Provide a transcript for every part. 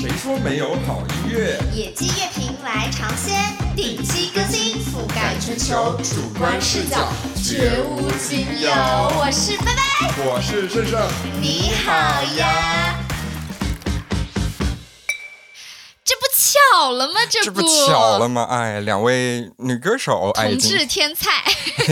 谁说没有好音乐？野鸡乐评来尝鲜，定期更新，覆盖全球，主观视角绝无仅有。我是拜拜，我是盛盛，你好呀。这不巧了吗？这这不巧了吗？哎，两位女歌手，同经志天才，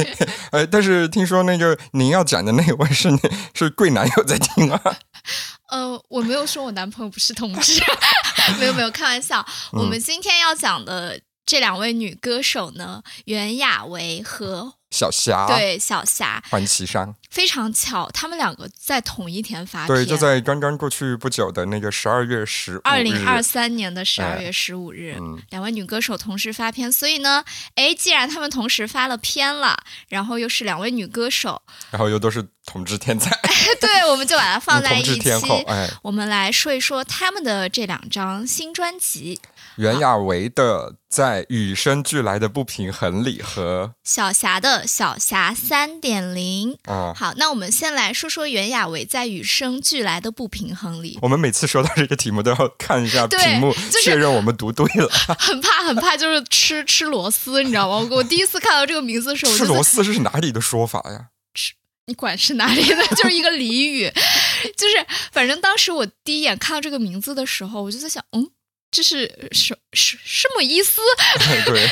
哎，但是听说那个您要讲的那位是是贵男友在听啊？呃，我没有说我男朋友不是同志，没有没有，开玩笑。我们今天要讲的这两位女歌手呢，袁娅维和小霞，，对小霞，欢喜山，非常巧，他们两个在同一天发片，对，就在刚刚过去不久的那个十二月十五二零二三年的十二哎月十五日，嗯两位女歌手同时发片，所以呢，哎，既然他们同时发了片了，然后又是两位女歌手，然后又都是同志天才，对，我们就把它放在同一天后，哎，我们来说一说他们的这两张新专辑，袁娅维的在与生俱来的不平衡里和小霞的小霞三点零。啊。好，那我们先来说说袁娅维在与生俱来的不平衡里，我们每次说到这个题目都要看一下 对屏幕，就是确认我们读对了。很 怕很怕，就是吃吃螺丝，你知道吗？我我第一次看到这个名字的时候，吃螺丝是哪里的说法呀？你管是哪里的，就是一个俚语，就是反正当时我第一眼看到这个名字的时候，我就在想，嗯，这是什什什么意思？对。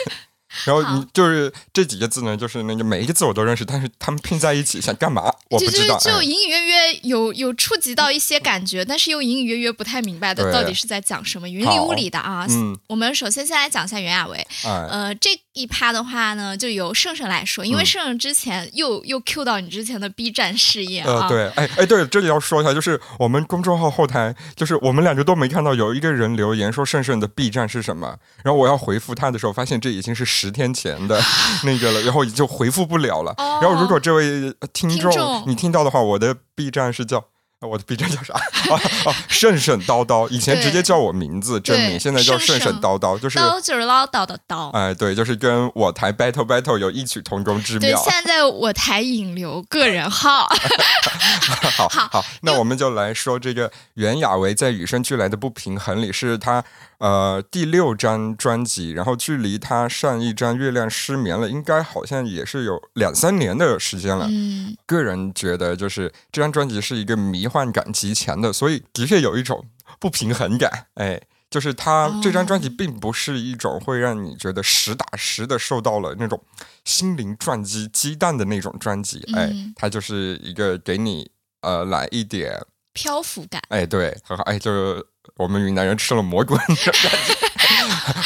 然后你就是这几个字呢，就是那个每一个字我都认识，但是他们拼在一起想干嘛？我不知道。就哎隐隐约约有有触及到一些感觉，但是又隐隐约约不太明白的到底是在讲什么，云里雾里的啊。嗯，我们首先先来讲一下袁娅维，哎，呃，这一趴的话呢，就由盛盛来说，因为嗯盛盛之前又又 Q 到你之前的 B 站事业啊，呃，对，哎哎，对，这里要说一下，就是我们公众号后台，就是我们两个都没看到有一个人留言说盛盛的 B 站是什么，然后我要回复他的时候，发现这已经是十天前的 那个了，然后就回复不了了。哦然后如果这位听众你听到的话，我的 B 站是叫。呃我的 B 站叫啥？啊啊，顺顺叨叨，以前直接叫我名字真名，现在叫顺顺叨叨，就是叨就是唠叨的叨。哎，对，就是跟我台 battle battle 有异曲同工之对，妙。现在我台引流个人号，好好好，那我们就来说这个袁娅维在《与生俱来的不平衡》里是她呃第六张专辑，然后距离他上一张《月亮失眠了》应该好像也是有两三年的时间了。嗯，个人觉得就是这张专辑是一个迷幻感极强的，所以的确有一种不平衡感。哎，就是它哦这张专辑并不是一种会让你觉得实打实的受到了那种心灵撞击、鸡蛋的那种专辑。哎嗯，它就是一个给你呃来一点，漂浮感。哎，对，很好，哎，就是 我们云南人吃了蘑菇那种感觉。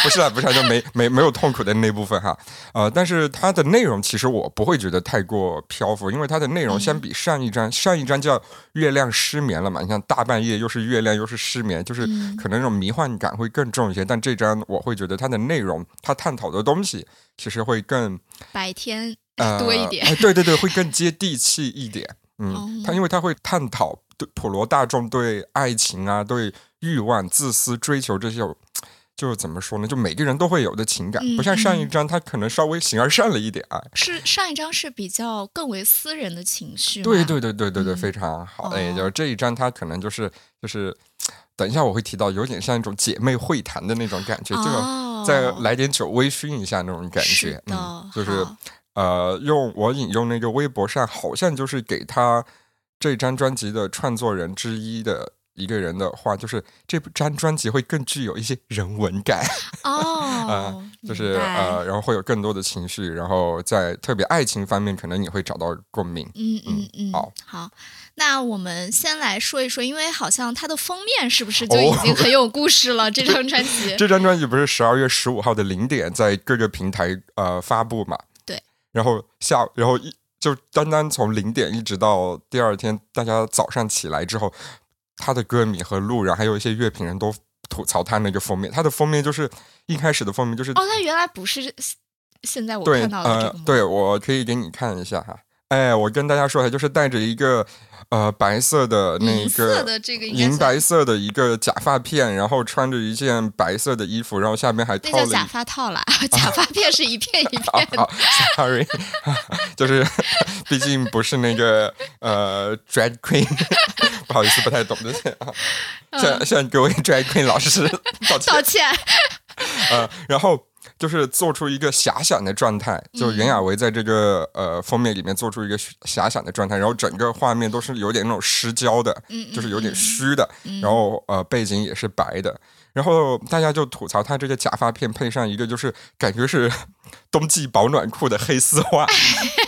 不是啊，不是啊，就没 没没有痛苦的那部分哈，呃，但是它的内容其实我不会觉得太过漂浮，因为它的内容相比上一张，上一章叫《月亮失眠了》嘛，你像大半夜又是月亮又是失眠，就是嗯可能那种迷幻感会更重一些，但这张我会觉得它的内容，它探讨的东西其实会更白天呃 多一点哎，对对对，会更接地气一点。嗯哦，它因为它会探讨对普罗大众对爱情啊、对欲望、自私追求这些，就是怎么说呢？就每个人都会有的情感，嗯不像上一嗯张，它可能稍微形而上了一点。啊，是上一张是比较更为私人的情绪，对对对对对对，嗯非常好。哎，哦就是这一张，他可能就是就是，等一下我会提到，有点像一种姐妹会谈的那种感觉，就哦，再来点酒微醺一下那种感觉。嗯，就是呃，用我引用那个微博上，好像就是给他这张专辑的创作人之一的一个人的话，就是这张专辑会更具有一些人文感，哦，就是呃，然后会有更多的情绪，然后在特别爱情方面，可能你会找到共鸣。嗯嗯嗯，好好那我们先来说一说，因为好像它的封面是不是就已哦经很有故事了？这张专辑，这张专辑不是十二月十五号的零点在各个平台呃发布嘛？对。然后下，然后一就单单从零点一直到第二天，大家早上起来之后，他的歌迷和路人还有一些乐评人都吐槽他那个封面。他的封面就是一开始的封面就是、哦，他原来不是现在我看到的对我可以给你看一下哈。哎，我跟大家说一下，就是戴着一个呃白色的那个银白色的一个假发片，然后穿着一件白色的衣服，然后下面还套了假发套啦，假发片是一片一啊片的。啊，sorry，就是毕竟不是那个呃 drag queen，不好意思，不太懂这些啊，向向各位 drag queen 老师道歉。道歉。呃，然后就是做出一个遐想的状态，就袁娅维在这个呃封面里面做出一个遐想的状态，然后整个画面都是有点那种失焦的，嗯就是有点虚的，然后呃背景也是白的，然后大家就吐槽他这个假发片配上一个就是感觉是冬季保暖裤的黑丝袜，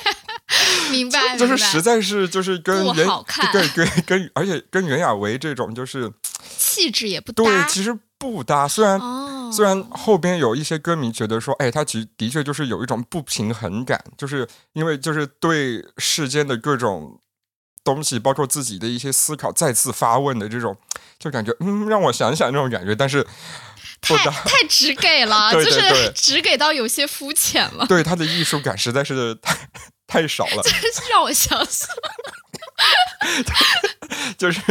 明白，就是实在是就是跟不袁对跟跟而且跟袁娅维这种就是气质也不搭。对其实不搭，虽然。哦，虽然后边有一些歌迷觉得说，哎，他其的确就是有一种不平衡感，就是因为就是对世间的各种东西，包括自己的一些思考再次发问的这种，就感觉嗯，让我想想那种感觉，但是不太搭，太直给了，对对就是直给到有些肤浅了，对他的艺术感实在是太 太少了，真是让我想想。就是，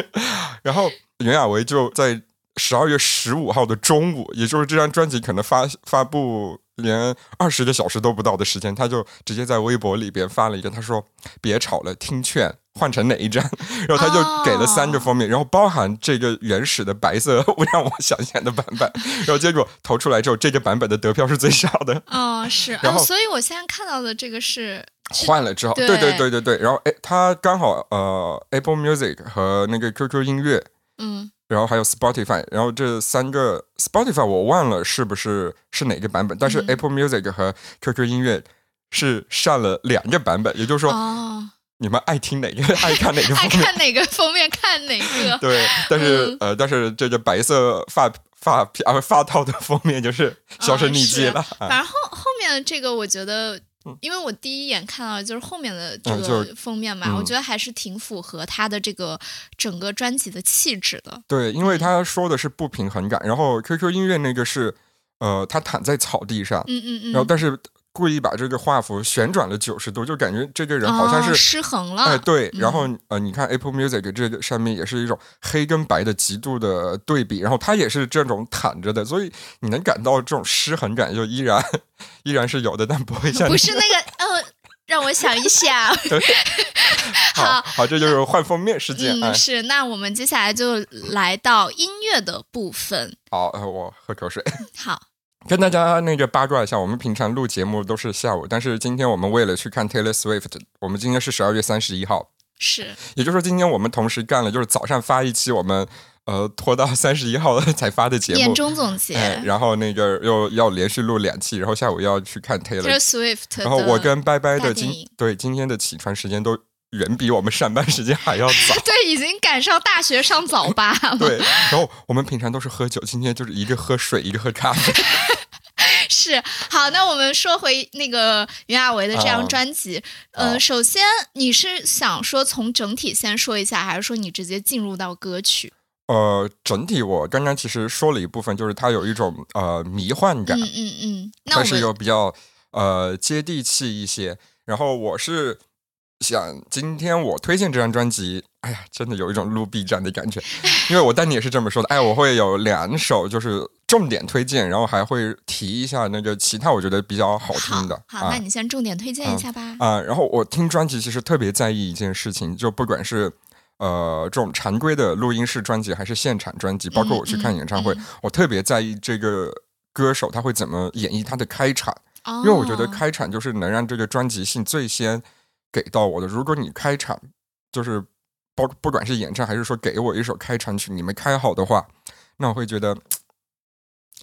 然后袁娅维就在十二月十五号的中午，也就是这张专辑可能发发布连二十个小时都不到的时间，他就直接在微博里边发了一个，他说：“别吵了，听劝。”换成哪一张？然后他就给了三个封面，然后包含这个原始的白色 让我想想的版本，然后结果投出来之后，这个版本的得票是最少的。哦，是，然后哦，所以我现在看到的这个是换了之后，对对对对对对，然后哎，他刚好呃，Apple Music 和那个 QQ 音乐，嗯然后还有 Spotify，然后这三个 Spotify 我忘了是不是是哪个版本，但是嗯 Apple Music 和 QQ 音乐是上了两个版本，也就是说哦，你们爱听哪个，爱看哪个爱。看哪个封面看哪个。对，但是、嗯呃，但是这个白色发发啊发套的封面就是销声匿迹了。啊反正后后面这个，我觉得嗯，因为我第一眼看到的就是后面的这个封面嘛，嗯。我觉得还是挺符合他的这个整个专辑的气质的。对，因为他说的是不平衡感，然后 QQ 音乐那个是呃，他躺在草地上，嗯嗯嗯，然后但是故意把这个画幅旋转了九十度，就感觉这个人好像哦是。失衡了。哎，对，然嗯后呃，你看 Apple Music 这个上面也是一种黑跟白的极度的对比，然后它也是这种躺着的，所以你能感到这种失衡感，就依然依然是有的，但不会像不是那个呃，让我想一想。好好，这就是换封面事件。是。那我们接下来就来到音乐的部分。好，呃我喝口水。好，跟大家那个八卦一下，我们平常录节目都是下午，但是今天我们为了去看 Taylor Swift，我们今天是十二月三十一号，是也就是说今天我们同时干了，就是早上发一期，我们呃拖到三十一号 才发的节目年。终总结。哎，然后那个又要连续录两期，然后下午又要去看 Taylor，Taylor Swift。然后我跟拜拜的今对今天的起床时间都远比我们上班时间还要早。对已经赶上大学上早八了。对，然后我们平常都是喝酒，今天就是一个喝水，一个喝咖啡。是好，那我们说回那个袁娅维的这张啊专辑。嗯呃，首先你是想说从整体先说一下，还是说你直接进入到歌曲？呃，整体我刚刚其实说了一部分，就是它有一种呃迷幻感，嗯嗯嗯。那是们又比较呃接地气一些。然后我是想今天我推荐这张专辑，哎呀，真的有一种录 B 站的感觉，因为我丹尼也是这么说的。哎，我会有两首就是重点推荐，然后还会提一下那个其他我觉得比较好听的好，好，啊那你先重点推荐一下吧。啊、然后我听专辑其实特别在意一件事情，就不管是。呃，这种常规的录音室专辑还是现场专辑，包括我去看演唱会，嗯嗯我特别在意这个歌手他会怎么演绎他的开场。哦，因为我觉得开场就是能让这个专辑性最先给到我的。如果你开场就是包不管是演唱还是说给我一首开场曲，你没开好的话，那我会觉得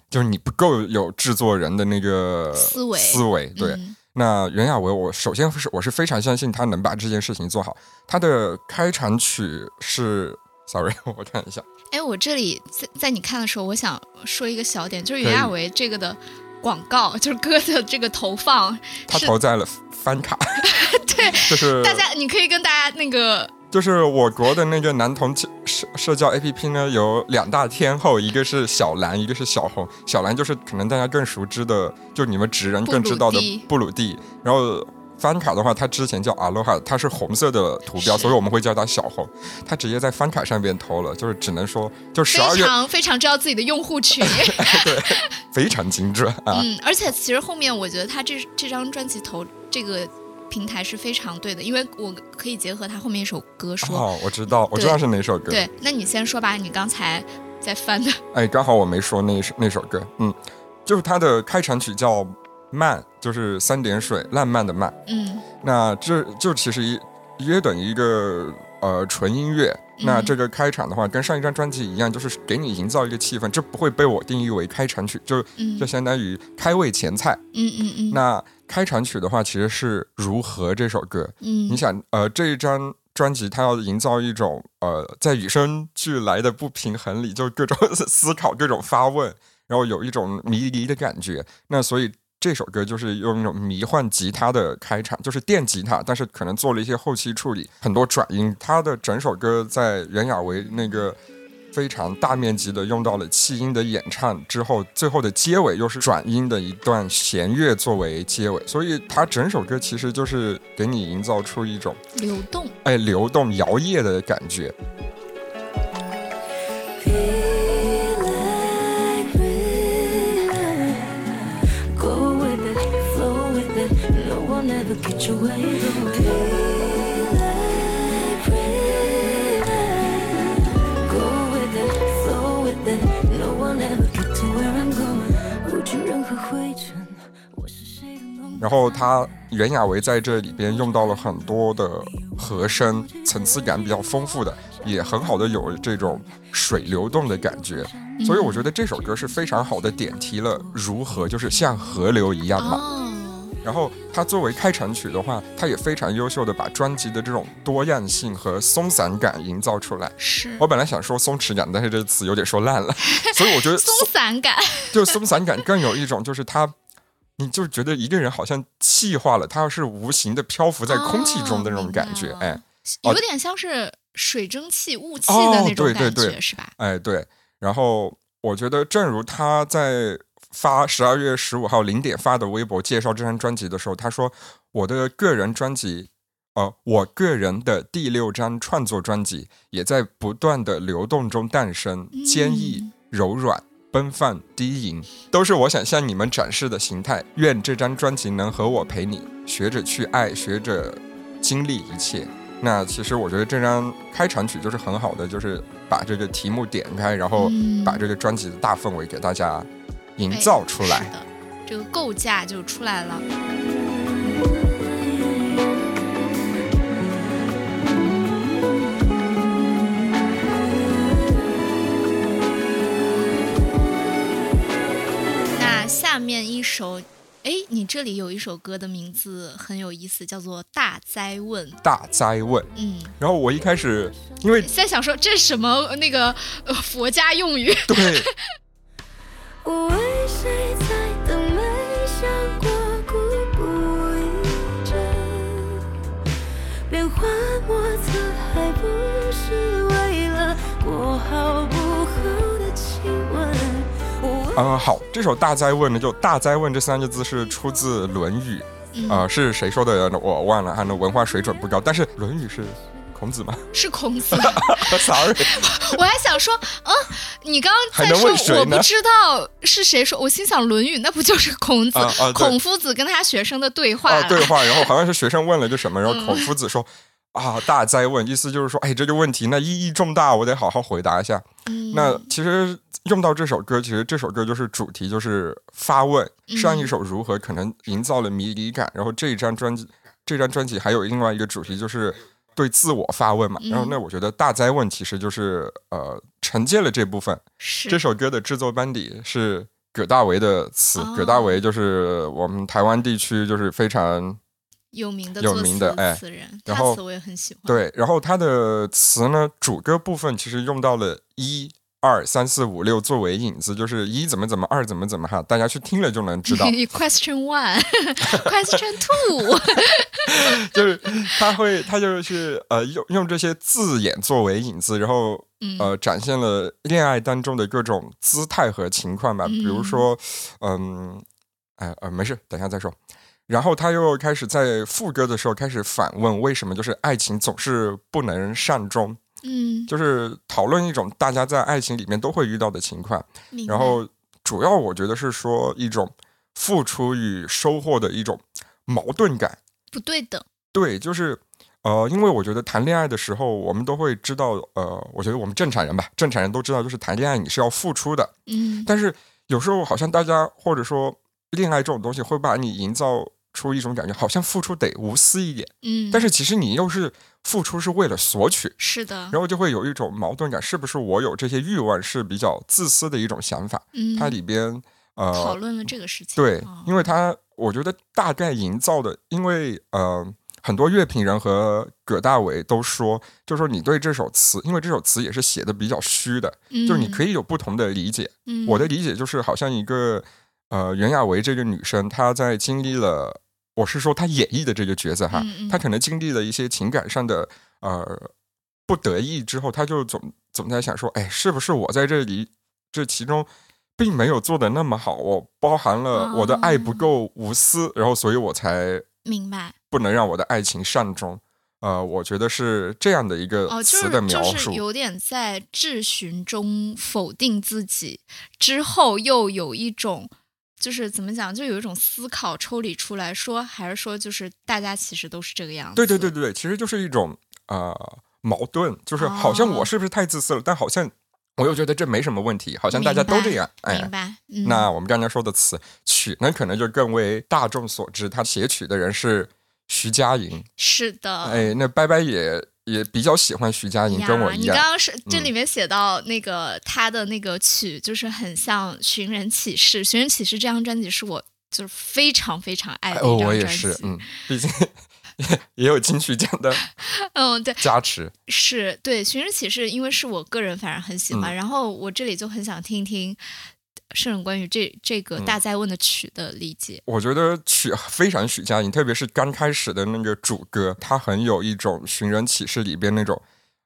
就是你不够有制作人的那个思维思维对。嗯那袁娅维，我首先是我是非常相信他能把这件事情做好。他的开场曲是，sorry，我看一下，哎，我这里在在你看的时候，我想说一个小点，就是袁娅维这个的广告，就是歌的这个投放，他投在了翻卡，对 就是大家，你可以跟大家那个就是我国的那个男同社社交 APP 呢，有两大天后，一个是小蓝，一个是小红。小蓝就是可能大家更熟知的，就你们直人更知道的布鲁蒂。然后翻卡的话，它之前叫阿罗哈，它是红色的图标，所以我们会叫它小红。它直接在翻卡上边投了，就是只能说，就十二月常非常知道自己的用户群。非常精准啊。嗯，而且其实后面我觉得他这这张专辑投这个平台是非常对的，因为我可以结合他后面一首歌说。哦，我知道，我知道是哪首歌。对，那你先说吧，你刚才在翻的。哎，刚好我没说那首那首歌，嗯，就是他的开场曲叫《慢》，就是三点水浪漫的慢。嗯，那这就其实一约等于一个呃纯音乐。那这个开场的话，跟上一张专辑一样，就是给你营造一个气氛，这不会被我定义为开场曲，就就相当于开胃前菜。嗯嗯嗯。那开场曲的话，其实是《如何》这首歌。嗯。你想，呃，这一张专辑它要营造一种呃，在与生俱来的不平衡里，就各种思考、各种发问，然后有一种迷离的感觉。那所以。这首歌就是用一种迷幻吉他的开场，就是电吉他，但是可能做了一些后期处理，很多转音。它的整首歌在袁娅维那个非常大面积的用到了气音的演唱之后，最后的结尾又是转音的一段弦乐作为结尾，所以它整首歌其实就是给你营造出一种流动，哎，流动摇曳的感觉。然后他袁娅维在这里边用到了很多的和声，层次感比较丰富的，也很好的有这种水流动的感觉，所以我觉得这首歌是非常好的点题了如何就是像河流一样嘛。然后它作为开场曲的话，它也非常优秀的把专辑的这种多样性和松散感营造出来。是我本来想说松弛感，但是这个词有点说烂了，所以我觉得松散感 就松散感更有一种就是它。你就觉得一个人好像气化了，他是无形的漂浮在空气中的那种感觉，哎，有点像是水蒸气、雾气的那种感觉，是吧？哎，对。然后我觉得，正如他在发十二月十五号零点发的微博介绍这张专辑的时候，他说：“我的个人专辑，呃，我个人的第六张创作专辑，也在不断的流动中诞生，坚毅柔软。”奔放低吟，都是我想向你们展示的形态。愿这张专辑能和我陪你，学着去爱，学着经历一切。那其实我觉得这张开场曲就是很好的，就是把这个题目点开，然后把这个专辑的大氛围给大家营造出来。是的，这个构架就出来了。那下面一首，哎，你这里有一首歌的名字很有意思，叫做《大灾问》。大灾问，嗯。然后我一开始因为在想说这是什么那个呃佛家用语。对。嗯，好，这首《大灾问》呢，就“大灾问”这三个字是出自《论语》，呃，是谁说的？我忘了，他的文化水准不高。但是《论语》是孔子吗？是孔子。Sorry，我还想说，嗯，你刚刚在说，我不知道是谁说，我心想《论语》那不就是孔子、孔夫子跟他学生的对话？对话，然后好像是学生问了个什么，然后孔夫子说。啊，大灾问，意思就是说，哎，这个问题那意义重大，我得好好回答一下。那其实用到这首歌，其实这首歌就是主题，就是发问。上一首如何可能营造了迷离感，然后这一张专辑，这张专辑还有另外一个主题，就是对自我发问嘛。然后那我觉得大灾问其实就是呃承接了这部分。是这首歌的制作班底是葛大为的词，葛大为就是我们台湾地区就是非常。有名的有名的哎，然后词我也很喜欢。对，然后他的词呢，主歌部分其实用到了一二三四五六作为引子，就是一怎么怎么，二怎么怎么哈，大家去听了就能知道。Question one，Question two，就是他会，他就是呃，用用这些字眼作为引子，然后呃，展现了恋爱当中的各种姿态和情况吧。比如说，嗯，哎呃，没事，等下再说。然后他又开始在副歌的时候开始反问为什么就是爱情总是不能善终，嗯，就是讨论一种大家在爱情里面都会遇到的情况。然后主要我觉得是说一种付出与收获的一种矛盾感。不对等。对，就是呃，因为我觉得谈恋爱的时候，我们都会知道，呃，我觉得我们正常人吧，正常人都知道，就是谈恋爱你是要付出的。嗯，但是有时候好像大家或者说恋爱这种东西会把你营造出一种感觉，好像付出得无私一点，嗯，但是其实你又是付出是为了索取，是的，然后就会有一种矛盾感，是不是我有这些欲望是比较自私的一种想法？嗯，它里边呃讨论了这个事情。对哦，因为它我觉得大概营造的，因为呃。很多乐评人和葛大为都说，就说你对这首词，因为这首词也是写的比较虚的，就是你可以有不同的理解。嗯，我的理解就是，好像一个呃袁娅维这个女生，她在经历了，我是说她演绎的这个角色哈，嗯嗯她可能经历了一些情感上的呃不得意之后，她就总总在想说，哎，是不是我在这里这其中并没有做的那么好，我包含了我的爱不够无私，然后所以我才明白不能让我的爱情善终。呃，我觉得是这样的一个词的描述。就是有点在质询中否定自己，之后又有一种就是怎么讲，就有一种思考抽离出来说，还是说就是大家其实都是这个样子。对对对对对，其实就是一种呃矛盾，就是好像我是不是太自私了，但好像我又觉得这没什么问题，好像大家都这样。哎，明白。嗯、那我们刚才说的词曲那，可能就更为大众所知，他写曲的人是徐佳莹。是的。哎，那拜拜也也比较喜欢徐佳莹，呀跟我一样。你刚刚是这嗯里面写到那个、他的那个曲，就是很像《寻人启事》。《寻人启事》这张专辑是我就是非常非常爱的哦，一张专辑。我也是，嗯，毕竟 也有金曲奖的 嗯，对，加持。是对《寻人启事》，因为是我个人反而很喜嗯欢，然后我这里就很想听一听圣人关于这这个嗯大灾问的曲的理解。我觉得曲非常许佳莹，特别是刚开始的那个主歌，它很有一种《寻人启事》里边那种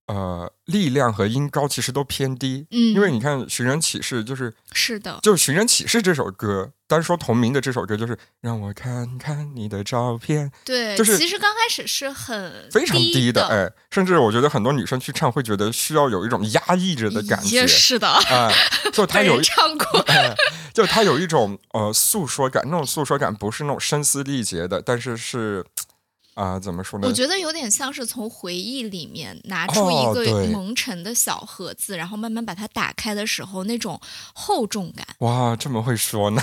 呃力量和音高其实都偏低。嗯，因为你看《寻人启事》，就是是的，就《寻人启事》这首歌，单说同名的这首歌，就是让我看看你的照片，对，就是其实刚开始是很非常低的，哎，甚至我觉得很多女生去唱会觉得需要有一种压抑着的感觉也，是的，哎，就他有人唱过，哎，就他有一种呃诉说感，那种诉说感不是那种声嘶力竭的，但是是啊、怎么说呢我？觉得有点像是从回忆里面拿出一个蒙尘的小盒子，然后慢慢把它打开的时候，那种厚重感。哇，这么会说呢？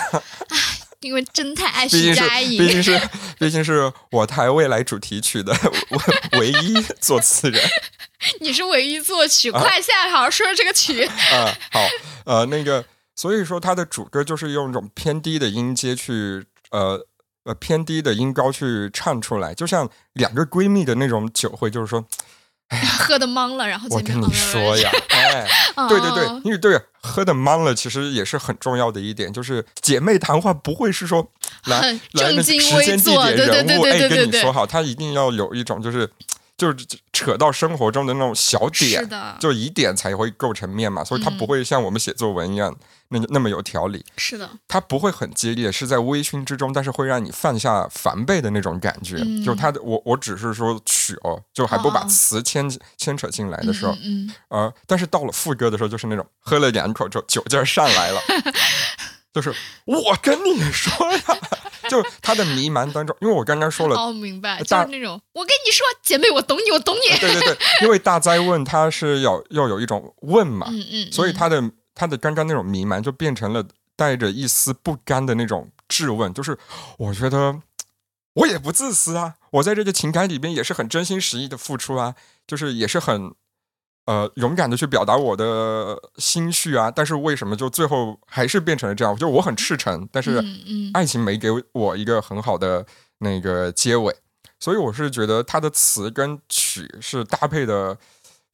因为真太爱徐佳莹，毕竟是毕竟是我台未来主题曲的 唯唯一作词人 你是唯一作曲，啊快下来好好说说这个曲。啊。好，呃，那个，所以说它的主歌就是用一种偏低的音阶去呃。呃，偏低的音高去唱出来，就像两个闺蜜的那种酒会，就是说，喝的懵了，然后我跟你说呀，哎，哦对对对，因为对喝的懵了，其实也是很重要的一点，就是姐妹谈话不会是说来很来那个正襟时间地点人物，对对对对哎，跟你说好，他一定要有一种就是就是扯到生活中的那种小是点，的，就疑点才会构成面嘛，所以它不嗯。会像我们写作文一样那那么有条理，是的，它不会很激烈，是在微醺之中，但是会让你放下防备的那种感觉。嗯。就它的我我只是说曲哦，就还不把哦词牵牵扯进来的时候，呃，但是到了副歌的时候，就是那种喝了两口之后酒劲儿上来了，就是我跟你说呀，就他的迷茫当中，因为我刚刚说嗯，了，哦，明白，就是那种我跟你说，姐妹，我懂你，我懂你。对对对，因为大灾问他是要要有一种问嘛，嗯嗯，嗯所以他的他的刚刚那种迷茫就变成了带着一丝不甘的那种质问，就是我觉得我也不自私啊，我在这个情感里边也是很真心实意的付出啊，就是也是很呃勇敢的去表达我的心绪啊，但是为什么就最后还是变成了这样？就我很赤诚，但是爱情没给我一个很好的那个结尾，所以我是觉得他的词跟曲是搭配的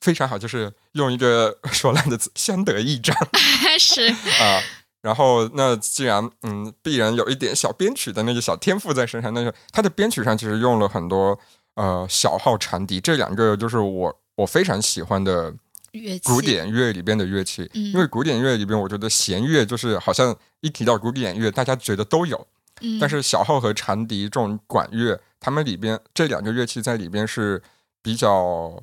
非常好，就是用一个 说烂的词相得益彰 是啊。然后，那既然嗯，必然有一点小编曲的那个小天赋在身上，那就他的编曲上其实用了很多呃小号长笛，这两个就是我我非常喜欢的乐器，古典乐里边的乐器，嗯。因为古典乐里边，我觉得弦乐就是好像一提到古典乐，大家觉得都有，嗯，但是小号和长笛这种管乐，它们里边这两个乐器在里边是比较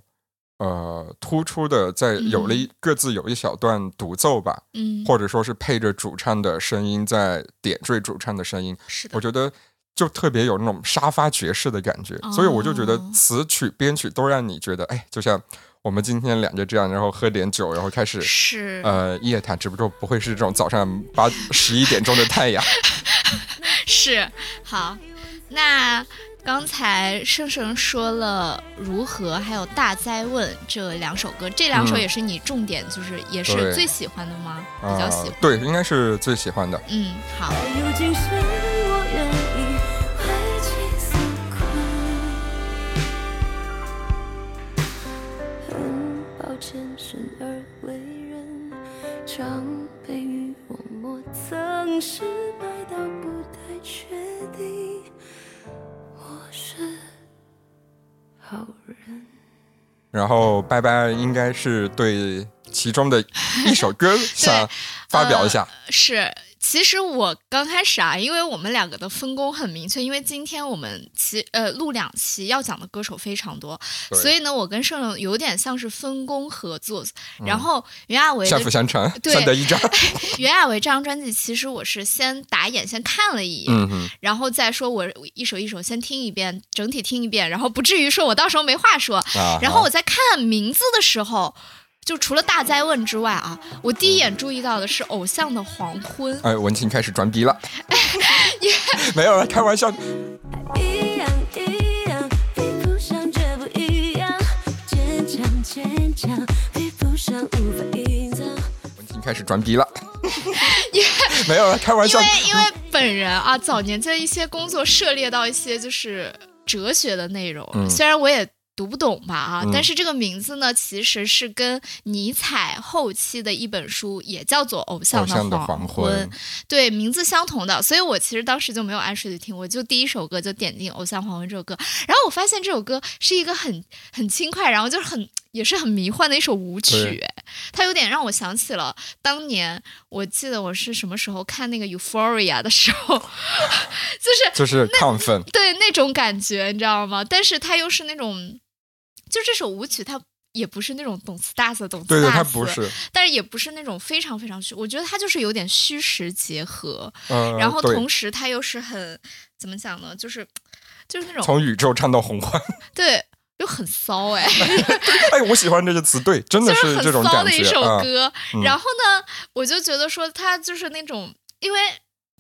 呃突出的，在有了一、各自有一小段独奏吧，嗯，或者说是配着主唱的声音在点缀主唱的声音，是的。我，觉得就特别有那种沙发爵士的感觉，所以我就觉得哦词曲编曲都让你觉得，哎，就像我们今天两个这样，然后喝点酒，然后开始是呃夜谈，只不过不会是这种早上八十一点钟的太阳。是好，那刚才盛盛说了如何，还有大灾问这两首歌，这两首嗯也是你重点就是也是最喜欢的吗？比啊、较喜欢。对，应该是最喜欢的。嗯，好，还有今生我愿常被欲望磨蹭，失败到不太确定我是好人。然后拜拜应该是对其中的一首歌 想发表一下。是。其实我刚开始啊，因为我们两个的分工很明确，因为今天我们其呃录两期要讲的歌手非常多，所以呢，我跟盛盛有点像是分工合作。然后袁娅维的相辅相成，对。袁娅维这张专辑，其实我是先打眼先看了一眼，嗯，然后再说我一首一首先听一遍，整体听一遍，然后不至于说我到时候没话说。啊，然后我在看名字的时候，就除了大灾问之外啊，我第一眼注意到的是《偶像的黄昏》。哎，文青开始装逼了，没有了，开玩笑。一样一样，比不上绝不一样，坚强坚强，比不上无法隐藏。文青开始装逼了，没有了，开玩笑因为。因为本人啊，早年在一些工作涉猎到一些就是哲学的内容，嗯虽然我也。读不懂吧啊，嗯。但是这个名字呢，其实是跟尼采后期的一本书也叫做《偶像的黄黄昏。对，名字相同的，所以我其实当时就没有按顺序听，我就第一首歌就点进《偶像黄昏》这首歌，然后我发现这首歌是一个很很轻快，然后就是很也是很迷幻的一首舞曲它有点让我想起了当年我记得我是什么时候看那个《Euphoria》的时候，就是就是亢奋，对那种感觉，你知道吗？但是它又是那种，就这首舞曲它。也不是那种懂词大词懂词对对，大词，它不是，但是也不是那种非常非常虚，我觉得它就是有点虚实结合，嗯，然后同时它又是很怎么讲呢？就是就是那种从宇宙唱到洪荒，对，又很骚哎，哎，我喜欢这个词，对，真的就是这种感很骚的一首。歌。嗯然后呢，我就觉得说他就是那种，因为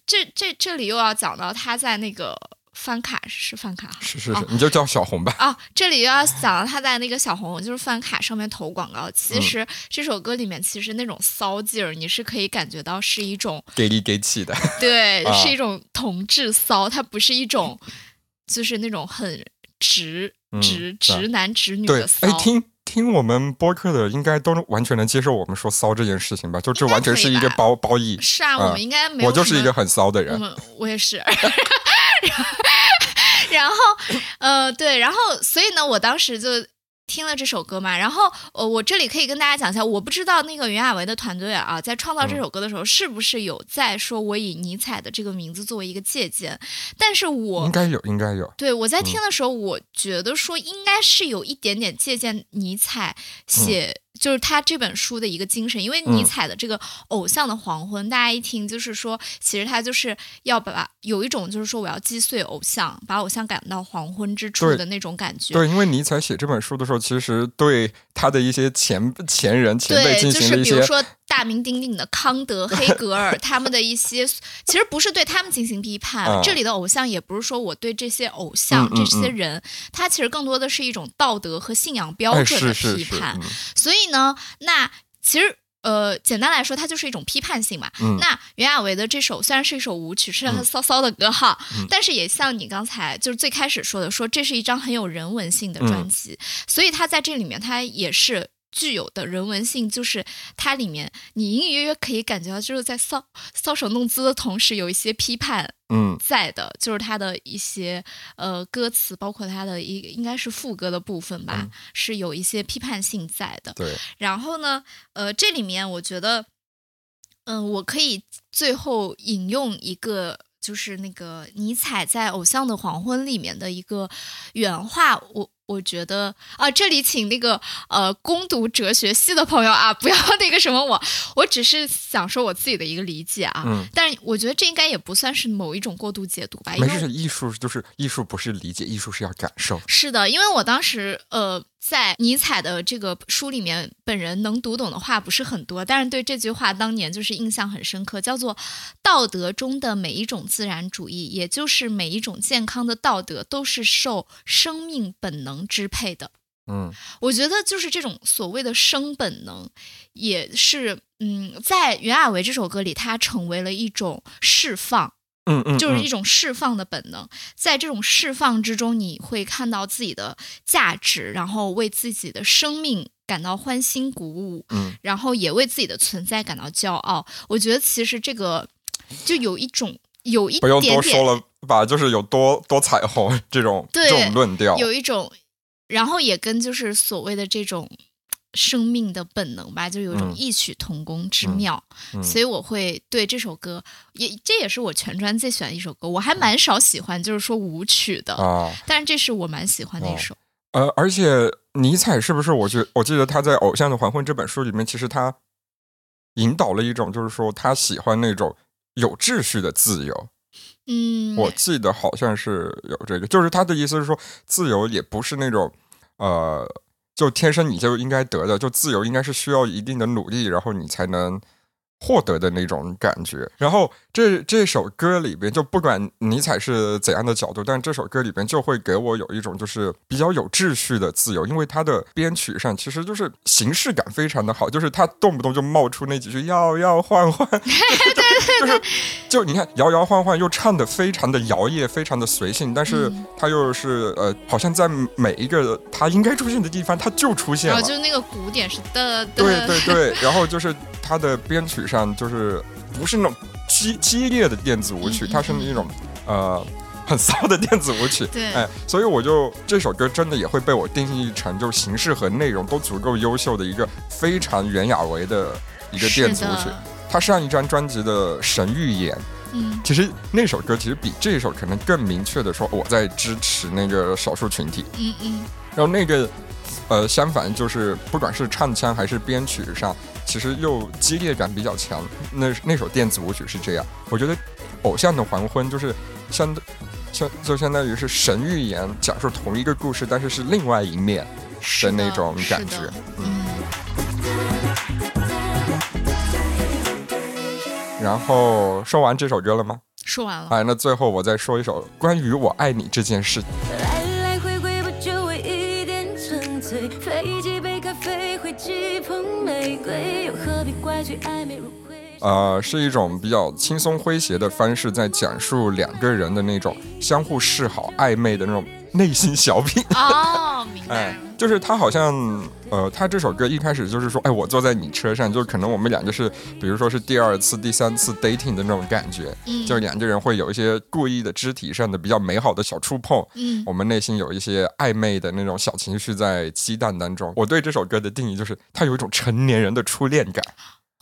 这这这里又要讲到他在那个翻卡是饭卡哦是是是，你就叫小红吧。啊，这里又要讲到他在那个小红就是饭卡上面投广告。其嗯实这首歌里面其实那种骚劲儿，你是可以感觉到是一种给力给气的，对，啊是一种同志骚，它不是一种就是那种很直嗯直直男直女对的，骚。哎，听听我们播客的，应该都完全能接受我们说骚这件事情吧？就这完全是一个褒褒义。是啊，啊我们应该没有。我就是一个。很骚的人，我们我也是。然后，呃，对，然后，所以呢，我当时就听了这首歌嘛，然后，呃，我这里可以跟大家讲一下，我不知道那个袁娅维的团队啊，在创造嗯这首歌的时候，是不是有在说我以尼采的这个名字作为一个借鉴，但是我应该有，应该有。对，我在嗯听的时候，我觉得说应该是有一点点借鉴尼采写，就是他这本书的一个精神，因为尼嗯采的这个偶像的黄昏，大家一听就是说，其实他就是要把有一种就是说我要击碎偶像，把偶像赶到黄昏之处的那种感觉。对，因为尼采写这本书的时候，其实对他的一些前前人前辈就是行了一些比如说大名鼎鼎的康德、黑格尔 他们的一些，其实不是对他们进行批判。嗯这里的偶像也不是说我对这些偶像、嗯嗯这些人，他其实更多的是一种道德和信仰标哎，准的是是是，批判。嗯所以呢，那其实。呃，简单来说，它就是一种批判性嘛。嗯那袁娅维的这首虽然是一首舞曲，是很嗯骚骚的歌哈，嗯但是也像你刚才就是最开始说的，说这是一张很有人文性的嗯专辑，所以它在这里面它也是具有的人文性，就是它里面你隐隐约约可以感觉到，就是在搔搔首弄姿的同时，有一些批判嗯在的，就是它的一些呃歌词，包括它的一应该是副歌的部分吧，嗯是有一些批判性在的。对，然后呢，呃，这里面我觉得，嗯、我可以最后引用一个，就是那个尼采在《偶像的黄昏》里面的一个原话，我我觉得啊，这里请那个呃攻读哲学系的朋友啊，不要那个什么我，我只是想说我自己的一个理解啊。嗯但是我觉得这应该也不算是某一种过度解读吧，没事，艺术就是艺术，不是理解，艺术是要感受。是的，因为我当时呃在尼采的这个书里面，本人能读懂的话不是很多，但是对这句话当年就是印象很深刻，叫做“道德中的每一种自然主义，也就是每一种健康的道德，都是受生命本能支配的”。嗯我觉得就是这种所谓的生本能，也是嗯，在袁娅维这首歌里，它成为了一种释放。嗯嗯，就是一嗯种释放的本能，在这种释放之中，你会看到自己的价值，然后为自己的生命感到欢欣鼓舞，嗯然后也为自己的存在感到骄傲。我觉得其实这个就有一种有一不用点点多说了吧，就是有多多彩虹这种这种论调。有一种，然后也跟就是所谓的这种生命的本能吧，就有一种嗯异曲同工之嗯妙。嗯所以我会对这首歌，也这也是我全专最喜欢的一首歌。我还蛮少喜欢就是说舞曲的，啊，但是这是我蛮喜欢的一首。呃，而且尼采是不是？我觉我记得他在《偶像的黄昏》这本书里面，其实他引导了一种，就是说他喜欢那种有秩序的自由。嗯，我记得好像是有这个，就是他的意思是说，自由也不是那种呃，就天生你就应该得的，就自由应该是需要一定的努力，然后你才能获得的那种感觉。然后这这首歌里边，就不管尼采是怎样的角度，但这首歌里边就会给我有一种就是比较有秩序的自由，因为它的编曲上其实就是形式感非常的好，就是他动不动就冒出那几句摇摇晃晃，就是就你看摇摇晃晃又唱的非常的摇曳，非常的随性，但是嗯他又是呃，好像在每一个他应该出现的地方，他就出现了然后。就那个鼓点是的的，对对对，然后就是它的编曲上就是不是那种激激烈的电子舞曲，它是那种呃很 骚的电子舞曲。对哎，所以我就这首歌真的也会被我定义成就形式和内容都足够优秀的一个非常袁娅维的一个电子舞曲他上一张专辑的《神预言》，嗯其实那首歌其实比这首可能更明确的说我在支持那个少数群体。嗯嗯，然后那个呃，相反就是不管是唱腔还是编曲上，其实又激烈感比较强。那那首电子舞曲是这样，我觉得《偶像的黄昏》就是相相就相当于是神预言讲述同一个故事，但是是另外一面的那种感觉。嗯，嗯，然后说完这首歌了吗？说完了。哎，那最后我再说一首关于我爱你这件事。呃，是一种比较轻松诙谐的方式，在讲述两个人的那种相互示好、暧昧的那种内心小品。哦，明白哎。，就是他好像，呃，他这首歌一开始就是说，哎，我坐在你车上，就可能我们俩就是，比如说是第二次、第三次 dating 的那种感觉，嗯，就两个人会有一些故意的肢体上的比较美好的小触碰，嗯我们内心有一些暧昧的那种小情绪在激荡当中。我对这首歌的定义就是，它有一种成年人的初恋感。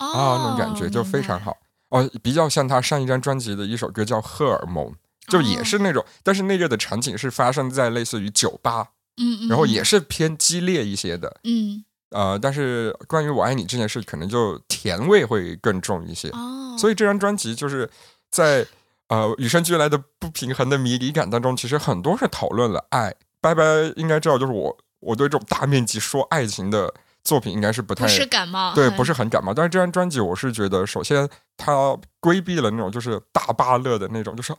啊，那种感觉就非常。好。哦，比较像他上一张专辑的一首歌叫《荷尔蒙》，就也是那种，但是那个的场景是发生在类似于酒吧，嗯嗯，然后也是偏激烈一些的，嗯。呃，但是关于我爱你这件事，可能就甜味会更重一些，哦，所以这张专辑就是在呃与生俱来的不平衡的迷离感当中，其实很多是讨论了爱。拜拜，应该知道，就是我我对这种大面积说爱情的作品应该是不太不是感冒，对，不是很感冒。但是这张专辑，我是觉得，首先它规避了那种就是大巴乐的那种，就是，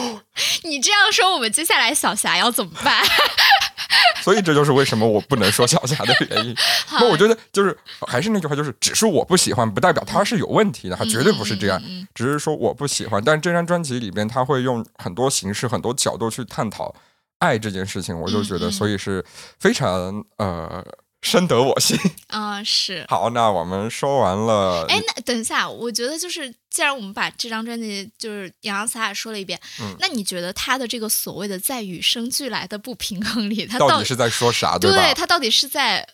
你这样说，我们接下来小霞要怎么办？所以这就是为什么我不能说小霞的原因。好那我觉得就是还是那句话，就是只是我不喜欢，不代表他是有问题的，他绝对不是这样只是说我不喜欢。但是这张专辑里边，他会用很多形式、很多角度去探讨爱这件事情，我就觉得，所以是非常呃深得我心。啊、是。好，那我们说完了，哎，那等一下，我觉得就是，既然我们把这张专辑就是洋洋洒洒说了一遍，嗯那你觉得他的这个所谓的在与生俱来的不平衡里，他到底是在说啥，对吧？他到底是在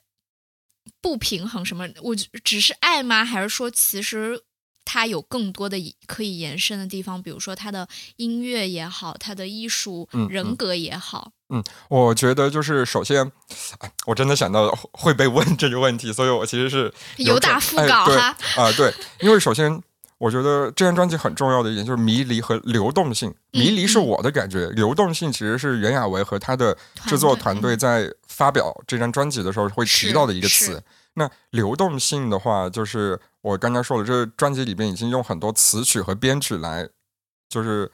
不平衡什么？我只是爱吗？还是说其实他有更多的可以延伸的地方，比如说他的音乐也好，他的艺术嗯人格也好。嗯我觉得就是首先，哎我真的想到会被问这个问题，所以我其实是有种打腹稿哈啊、对，因为首先我觉得这张专辑很重要的一点就是迷离和流动性。迷离是嗯我的感觉，流动性其实是袁娅维和他的制作团队在发表这张专辑的时候会提到的一个词。那流动性的话，就是我刚刚说了，这专辑里边已经用很多词曲和编曲来，就是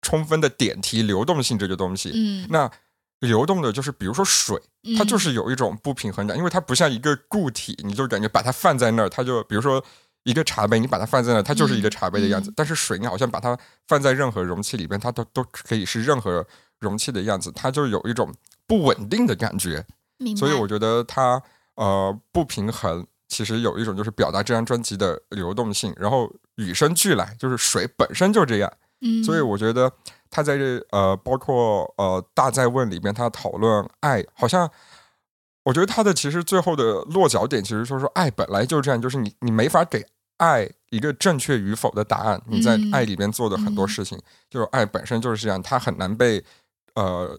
充分的点题流动性这个东西。嗯，那流动的就是比如说水，它就嗯是有一种不平衡感，因为它不像一个固体，你就感觉把它放在那儿，它就比如说一个茶杯，你把它放在那儿，它就是一个茶杯的样子。但是水，你好像把它放在任何容器里边，它都都可以是任何容器的样子，它就有一种不稳定的感觉。所以我觉得它呃不平衡，其实有一种就是表达这张专辑的流动性，然后与生俱来，就是水本身就这样。嗯，所以我觉得他在这呃，包括呃《大在问》里边，他讨论爱，好像我觉得他的其实最后的落脚点，其实就是说爱本来就是这样，就是你你没法给爱一个正确与否的答案。你在嗯爱里边做的很多事情，就是爱本身就是这样，它很难被呃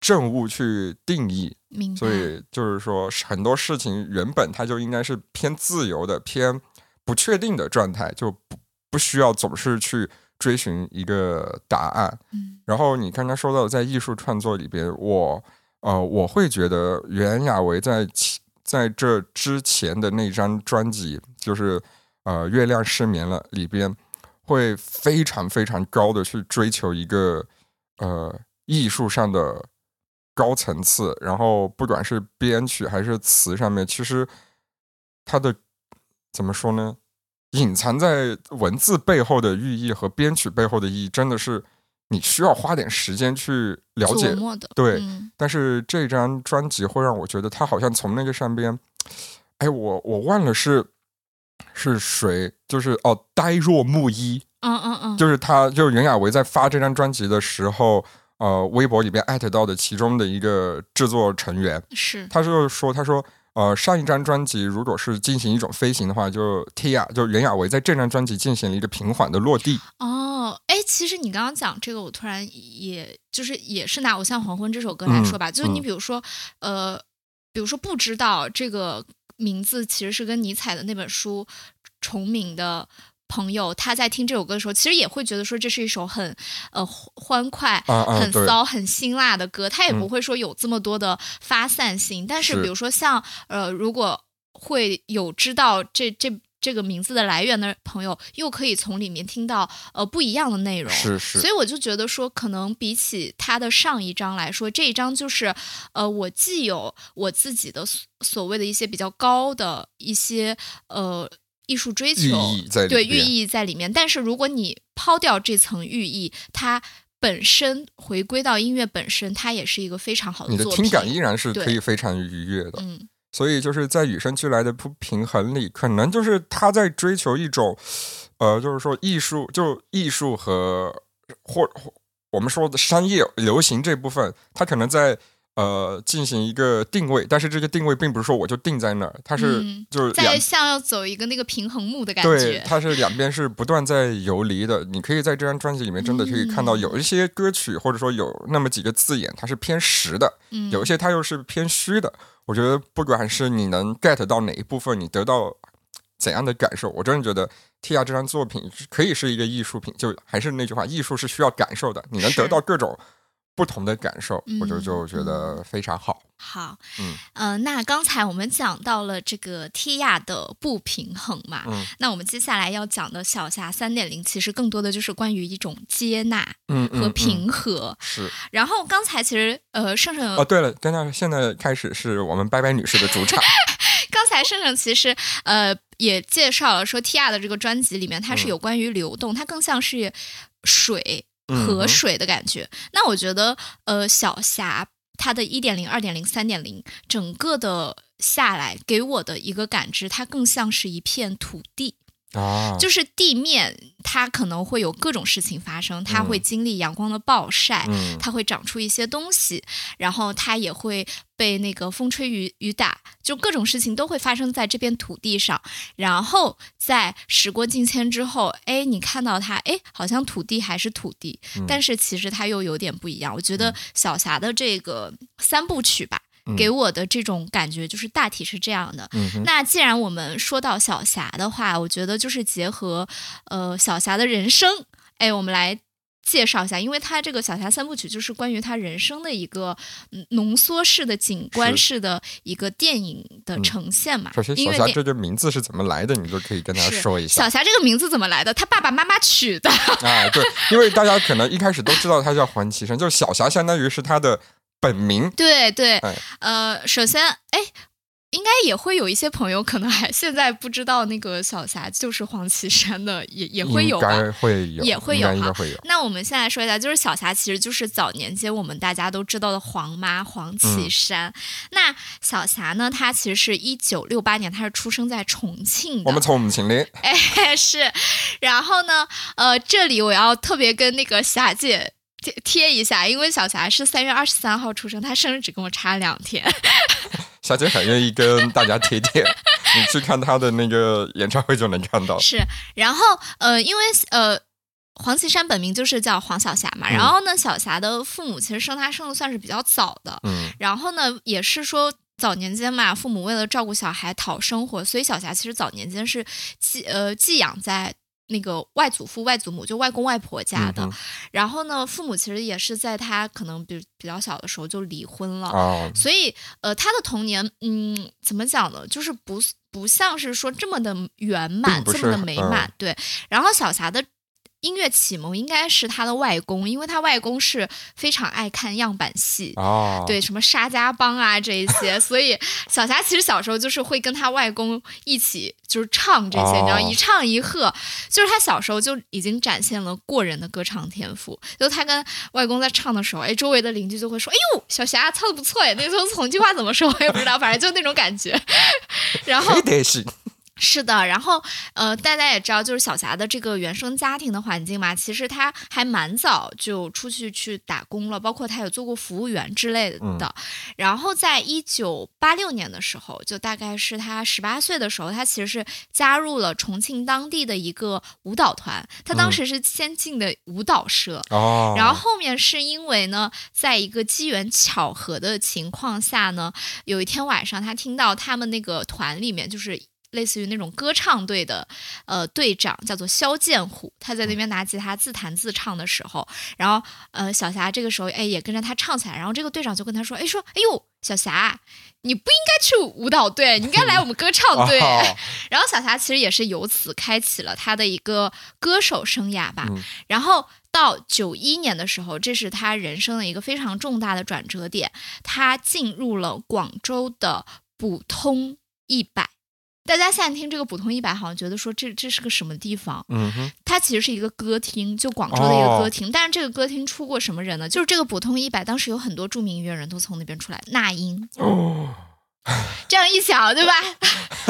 正物去定义。明白。所以就是说，很多事情原本它就应该是偏自由的、偏不确定的状态，就不不需要总是去追寻一个答案。嗯然后你刚刚说到在艺术创作里边，我呃我会觉得袁娅维在在这之前的那张专辑，就是呃《月亮失眠了》里边，会非常非常高的去追求一个呃艺术上的高层次，然后不管是编曲还是词上面，其实它的怎么说呢？隐藏在文字背后的寓意和编曲背后的意义，真的是你需要花点时间去了解对嗯但是这张专辑会让我觉得，他好像从那个上边，哎，我我忘了是是谁，就是哦，呆若木一，嗯嗯嗯，就是他，就是袁娅维在发这张专辑的时候，呃，微博里边艾特到的其中的一个制作成员，是他就说，他说，呃，上一张专辑如果是进行一种飞行的话，就 Tia 就袁娅维在这张专辑进行了一个平缓的落地。哦，哎，其实你刚刚讲这个，我突然也就是也是拿《偶像黄昏》这首歌来说吧，就是你嗯比如说，呃，比如说不知道这个名字其实是跟尼采的那本书重名的。朋友他在听这首歌的时候，其实也会觉得说这是一首很呃欢快、啊啊很骚、很辛辣的歌，他也不嗯会说有这么多的发散性。但是是比如说像呃，如果会有知道这这这个名字的来源的朋友，又可以从里面听到呃不一样的内容。是是所以我就觉得说，可能比起他的上一章来说，这一章就是，呃，我既有我自己的所所谓的一些比较高的一些呃艺术追寓求，意在里对寓意在里面。但是如果你抛掉这层寓意，它本身回归到音乐本身，它也是一个非常好的你的。听感依然是可以非常愉悦的。嗯所以就是在与生俱来的不平衡里，可能就是他在追求一种，呃，就是说艺术，就艺术和或或我们说的商业流行这部分，它可能在呃进行一个定位，但是这个定位并不是说我就定在那儿，它是嗯就是两在像要走一个那个平衡木的感觉对，觉。它是两边是不断在游离的。你可以在这张专辑里面真的可以看到，嗯有一些歌曲或者说有那么几个字眼，它是偏实的，嗯，有一些它又是偏虚的。我觉得不管是你能 get 到哪一部分，你得到怎样的感受，我真的觉得 Tia 这张作品可以是一个艺术品。就还是那句话，艺术是需要感受的，你能得到各种不同的感受，我就嗯就觉得非常好。好，嗯。呃，那刚才我们讲到了这个 Tia 的不平衡嘛，嗯。那我们接下来要讲的小霞三点零，其实更多的就是关于一种接纳嗯嗯，和嗯平和。是。然后刚才其实呃，盛盛哦，对了，跟那现在开始是我们拜拜女士的主场。刚才盛盛其实呃也介绍了说 Tia 的这个专辑里面，它是嗯。有关于流动，它更像是水河水的感觉。那我觉得呃小霞它的一点零、二点零、三点零，整个的下来给我的一个感知，它更像是一片土地。啊，就是地面它可能会有各种事情发生，它会经历阳光的暴晒，嗯它会长出一些东西，然后它也会被那个风吹雨雨打，就各种事情都会发生在这片土地上。然后在时过境迁之后，哎，你看到它，哎，好像土地还是土地，嗯但是其实它又有点不一样。我觉得小霞的这个三部曲吧。嗯给我的这种感觉就是大体是这样的。嗯那既然我们说到小霞的话，我觉得就是结合呃小霞的人生，哎，我们来介绍一下，因为它这个小霞三部曲就是关于她人生的一个嗯浓缩式的景观式的一个电影的呈现嘛。首先，小霞这个名字是怎么来的，你都可以跟大家说一下小。霞这个名字怎么来的？她爸爸妈妈取的。啊，对，因为大家可能一开始都知道她叫黄绮珊，就是小霞相当于是她的本名。对对哎，呃，首先，哎。应该也会有一些朋友可能还现在不知道那个小霞就是黄绮珊的，也也会有应吧。该会有，也会有哈该应该会有。那我们现在说一下，就是小霞其实就是早年间我们大家都知道的黄妈黄嗯绮珊。那小霞呢，她其实是一九六八年，她是出生在重庆的。我们重庆的，哎是，然后呢，呃，这里我要特别跟那个霞姐。贴贴一下，因为小霞是三月二十三号出生，她生日只跟我差两天。小姐很愿意跟大家贴贴，你去看她的那个演唱会就能看到。是，然后呃，因为呃，黄绮珊本名就是叫黄小霞嘛，嗯然后呢，小霞的父母其实生她生的算是比较早的，嗯然后呢，也是说早年间嘛，父母为了照顾小孩讨生活，所以小霞其实早年间是寄呃寄养在。那个外祖父、外祖母，就外公外婆家的。嗯然后呢，父母其实也是在他可能比比较小的时候就离婚了。啊，所以，呃，他的童年，嗯，怎么讲呢？就是不不像是说这么的圆满，这么的美满。嗯对，然后小霞的音乐启蒙应该是他的外公，因为他外公是非常爱看样板戏。哦，对，什么沙家浜啊这一些，所以小霞其实小时候就是会跟他外公一起就是唱这些，你知道哦一唱一和，就是他小时候就已经展现了过人的歌唱天赋。就他跟外公在唱的时候，哎，周围的邻居就会说：“哎呦，小霞唱的不错哎。”那时候重庆话怎么说我也不知道，反正就那种感觉。然后是是的，然后呃，大家也知道，就是小霞的这个原生家庭的环境嘛，其实她还蛮早就出去去打工了，包括她有做过服务员之类的。嗯然后在一九八六年的时候，就大概是她十八岁的时候，她其实是加入了重庆当地的一个舞蹈团，她当嗯时是先进的舞蹈社。哦，然后后面是因为呢，在一个机缘巧合的情况下呢，有一天晚上，她听到他们那个团里面就是。类似于那种歌唱队的，呃，队长叫做肖剑虎，他在那边拿吉他自弹自唱的时候，然后呃，小霞这个时候哎也跟着他唱起来，然后这个队长就跟他说，哎说，哎呦，小霞，你不应该去舞蹈队，你应该来我们歌唱队。哦然后小霞其实也是由此开启了她的一个歌手生涯吧。嗯然后到九一年的时候，这是她人生的一个非常重大的转折点，她进入了广州的普通一百。大家现在听这个普通一百，好像觉得说这这是个什么地方？嗯哼，它其实是一个歌厅，就广州的一个歌厅。但是这个歌厅出过什么人呢？就是这个普通一百，当时有很多著名音乐人都从那边出来，那英。哦，这样一想，对吧？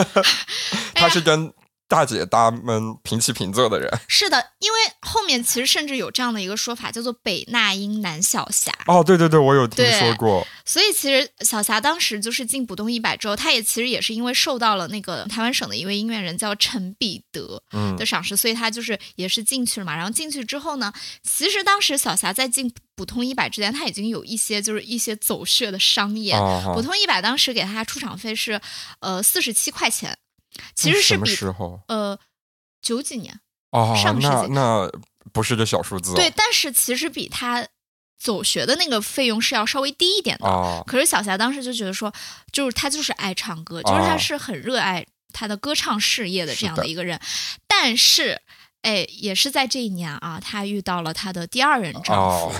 他是跟大姐大们平起平坐的人。是的，因为后面其实甚至有这样的一个说法，叫做北那英南小霞。哦，对对对，我有听说过。所以其实小霞当时就是进浦东一百之后，她也其实也是因为受到了那个台湾省的一位音乐人叫陈彼得嗯的赏识，所以她就是也是进去了嘛。然后进去之后呢，其实当时小霞在进普通一百之前，她已经有一些就是一些走穴的商业。啊普通一百当时给她出场费是呃四十七块钱，其实是比时候？呃九几年哦，上世纪那那不是个小数字哦。对，但是其实比他走学的那个费用是要稍微低一点的。哦，可是小霞当时就觉得说，就是他就是爱唱歌，就是他哦是很热爱他的歌唱事业的这样的的一个人。但是，哎，也是在这一年啊，她遇到了她的第二任丈夫、哦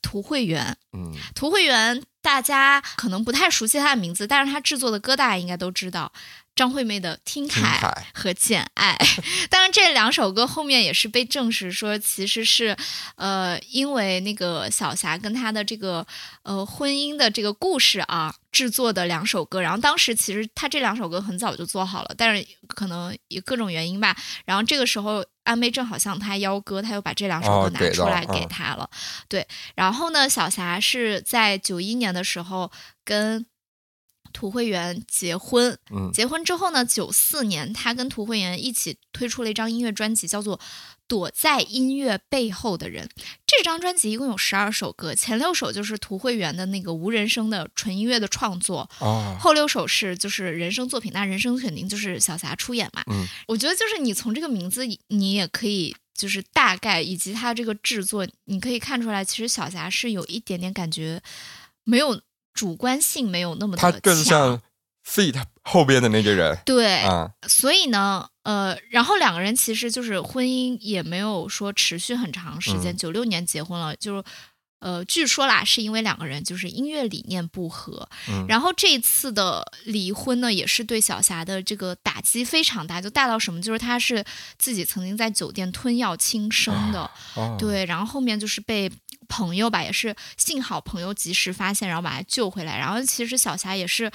涂慧源。嗯涂慧源大家可能不太熟悉他的名字，但是他制作的歌大家应该都知道。张惠妹的《听听海》和《简爱》。当然，这两首歌后面也是被证实说，其实是呃，因为那个小霞跟她的这个呃婚姻的这个故事啊制作的两首歌。然后当时其实他这两首歌很早就做好了，但是可能有各种原因吧。然后这个时候安妹正好向他邀歌，他又把这两首歌拿出来给嗯他了。对，然后呢，小霞是在九一年的时候跟涂慧源结婚，嗯结婚之后呢，九四年他跟涂慧源一起推出了一张音乐专辑，叫做《躲在音乐背后的人》。这张专辑一共有十二首歌，前六首就是涂慧源的那个无人声的纯音乐的创作，哦，后六首是就是人声作品。那人声肯定就是小霞出演嘛。嗯，我觉得就是你从这个名字，你也可以就是大概以及它这个制作，你可以看出来，其实小霞是有一点点感觉没有主观性，没有那么的他更强。像 feet 后边的那个人。对，啊，所以呢，呃，然后两个人其实就是婚姻也没有说持续很长时间，嗯。九六、年结婚了，就是。呃，据说啦，是因为两个人就是音乐理念不合，嗯然后这一次的离婚呢，也是对小霞的这个打击非常大，就大到什么，就是她是自己曾经在酒店吞药轻生的，哦，对，然后后面就是被朋友吧，也是幸好朋友及时发现，然后把她救回来。然后其实小霞也是，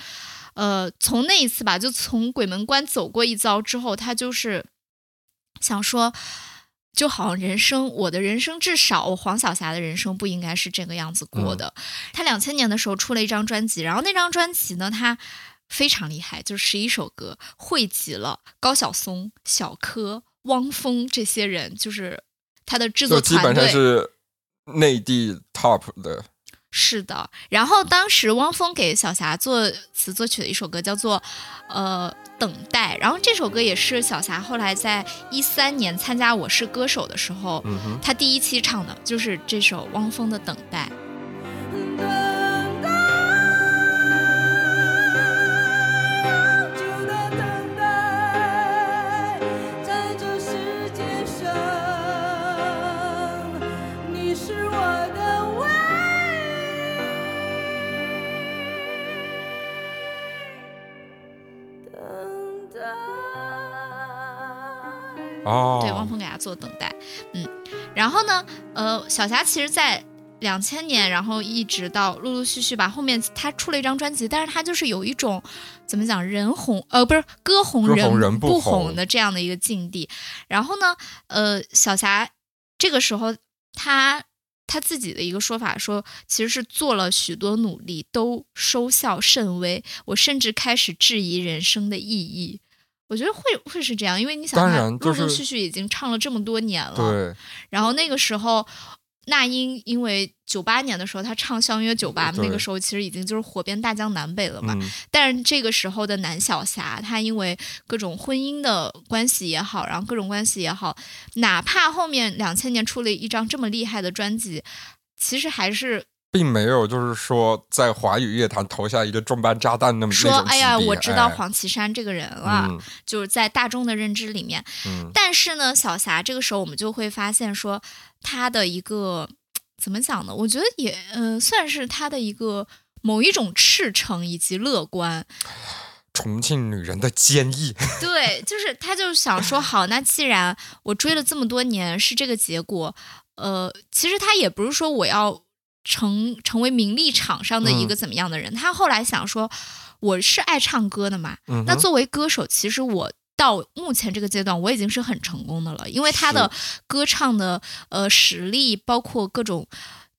呃，从那一次吧，就从鬼门关走过一遭之后，她就是想说。就好像人生，我的人生至少我黄晓霞的人生不应该是这个样子过的。她两千年的时候出了一张专辑，然后那张专辑呢，她非常厉害，就是十一首歌汇集了高晓松、小柯、汪峰这些人，就是他的制作就基本团队上是内地 top 的，是的，然后当时汪峰给小霞作词作曲的一首歌叫做《呃等待》，然后这首歌也是小霞后来在一三年参加《我是歌手》的时候，嗯，她第一期唱的就是这首汪峰的《等待》。哦，对，汪峰给他做等待，嗯，然后呢，呃，小霞其实，在两千年，然后一直到陆陆续续吧，后面他出了一张专辑，但是他就是有一种怎么讲，人红呃不是歌红歌人不不红的这样的一个境地。然后呢，呃，小霞这个时候她。她自己的一个说法说，其实是做了许多努力，都收效甚微。我甚至开始质疑人生的意义。我觉得会会是这样，因为你想当看，就是陆陆续续已经唱了这么多年了。对，然后那个时候，那英因为九八年的时候，她唱《相约九八》，那个时候其实已经就是火遍大江南北了嘛。嗯，但是这个时候的南小霞，她因为各种婚姻的关系也好，然后各种关系也好，哪怕后面两千年出了一张这么厉害的专辑，其实还是并没有就是说在华语乐坛投下一个重磅炸弹那么说哎呀，我知道哎黄绮珊这个人了，嗯就是在大众的认知里面。嗯但是呢，小霞这个时候我们就会发现说，她的一个怎么讲呢？我觉得也呃，算是她的一个某一种赤诚以及乐观。重庆女人的坚毅，对，就是她就想说，好，那既然我追了这么多年是这个结果，呃，其实她也不是说我要成成为名利场上的一个怎么样的人。他后来想说，我是爱唱歌的嘛，嗯那作为歌手，其实我到目前这个阶段，我已经是很成功的了，因为他的歌唱的呃实力，包括各种，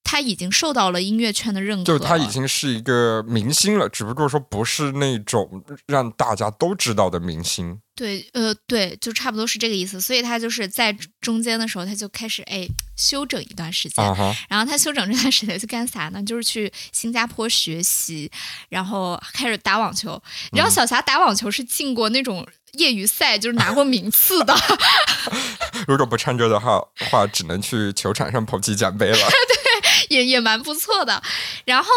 他已经受到了音乐圈的认可了。就他已经是一个明星了，只不过说不是那种让大家都知道的明星。对，呃，对，就差不多是这个意思。所以他就是在中间的时候，他就开始哎休整一段时间。然后他休整这段时间去干啥呢？就是去新加坡学习，然后开始打网球。你知道小霞打网球是进过那种业余赛，就是拿过名次的。如果不唱歌的话，话只能去球场上捧起奖杯了。也也蛮不错的。然后，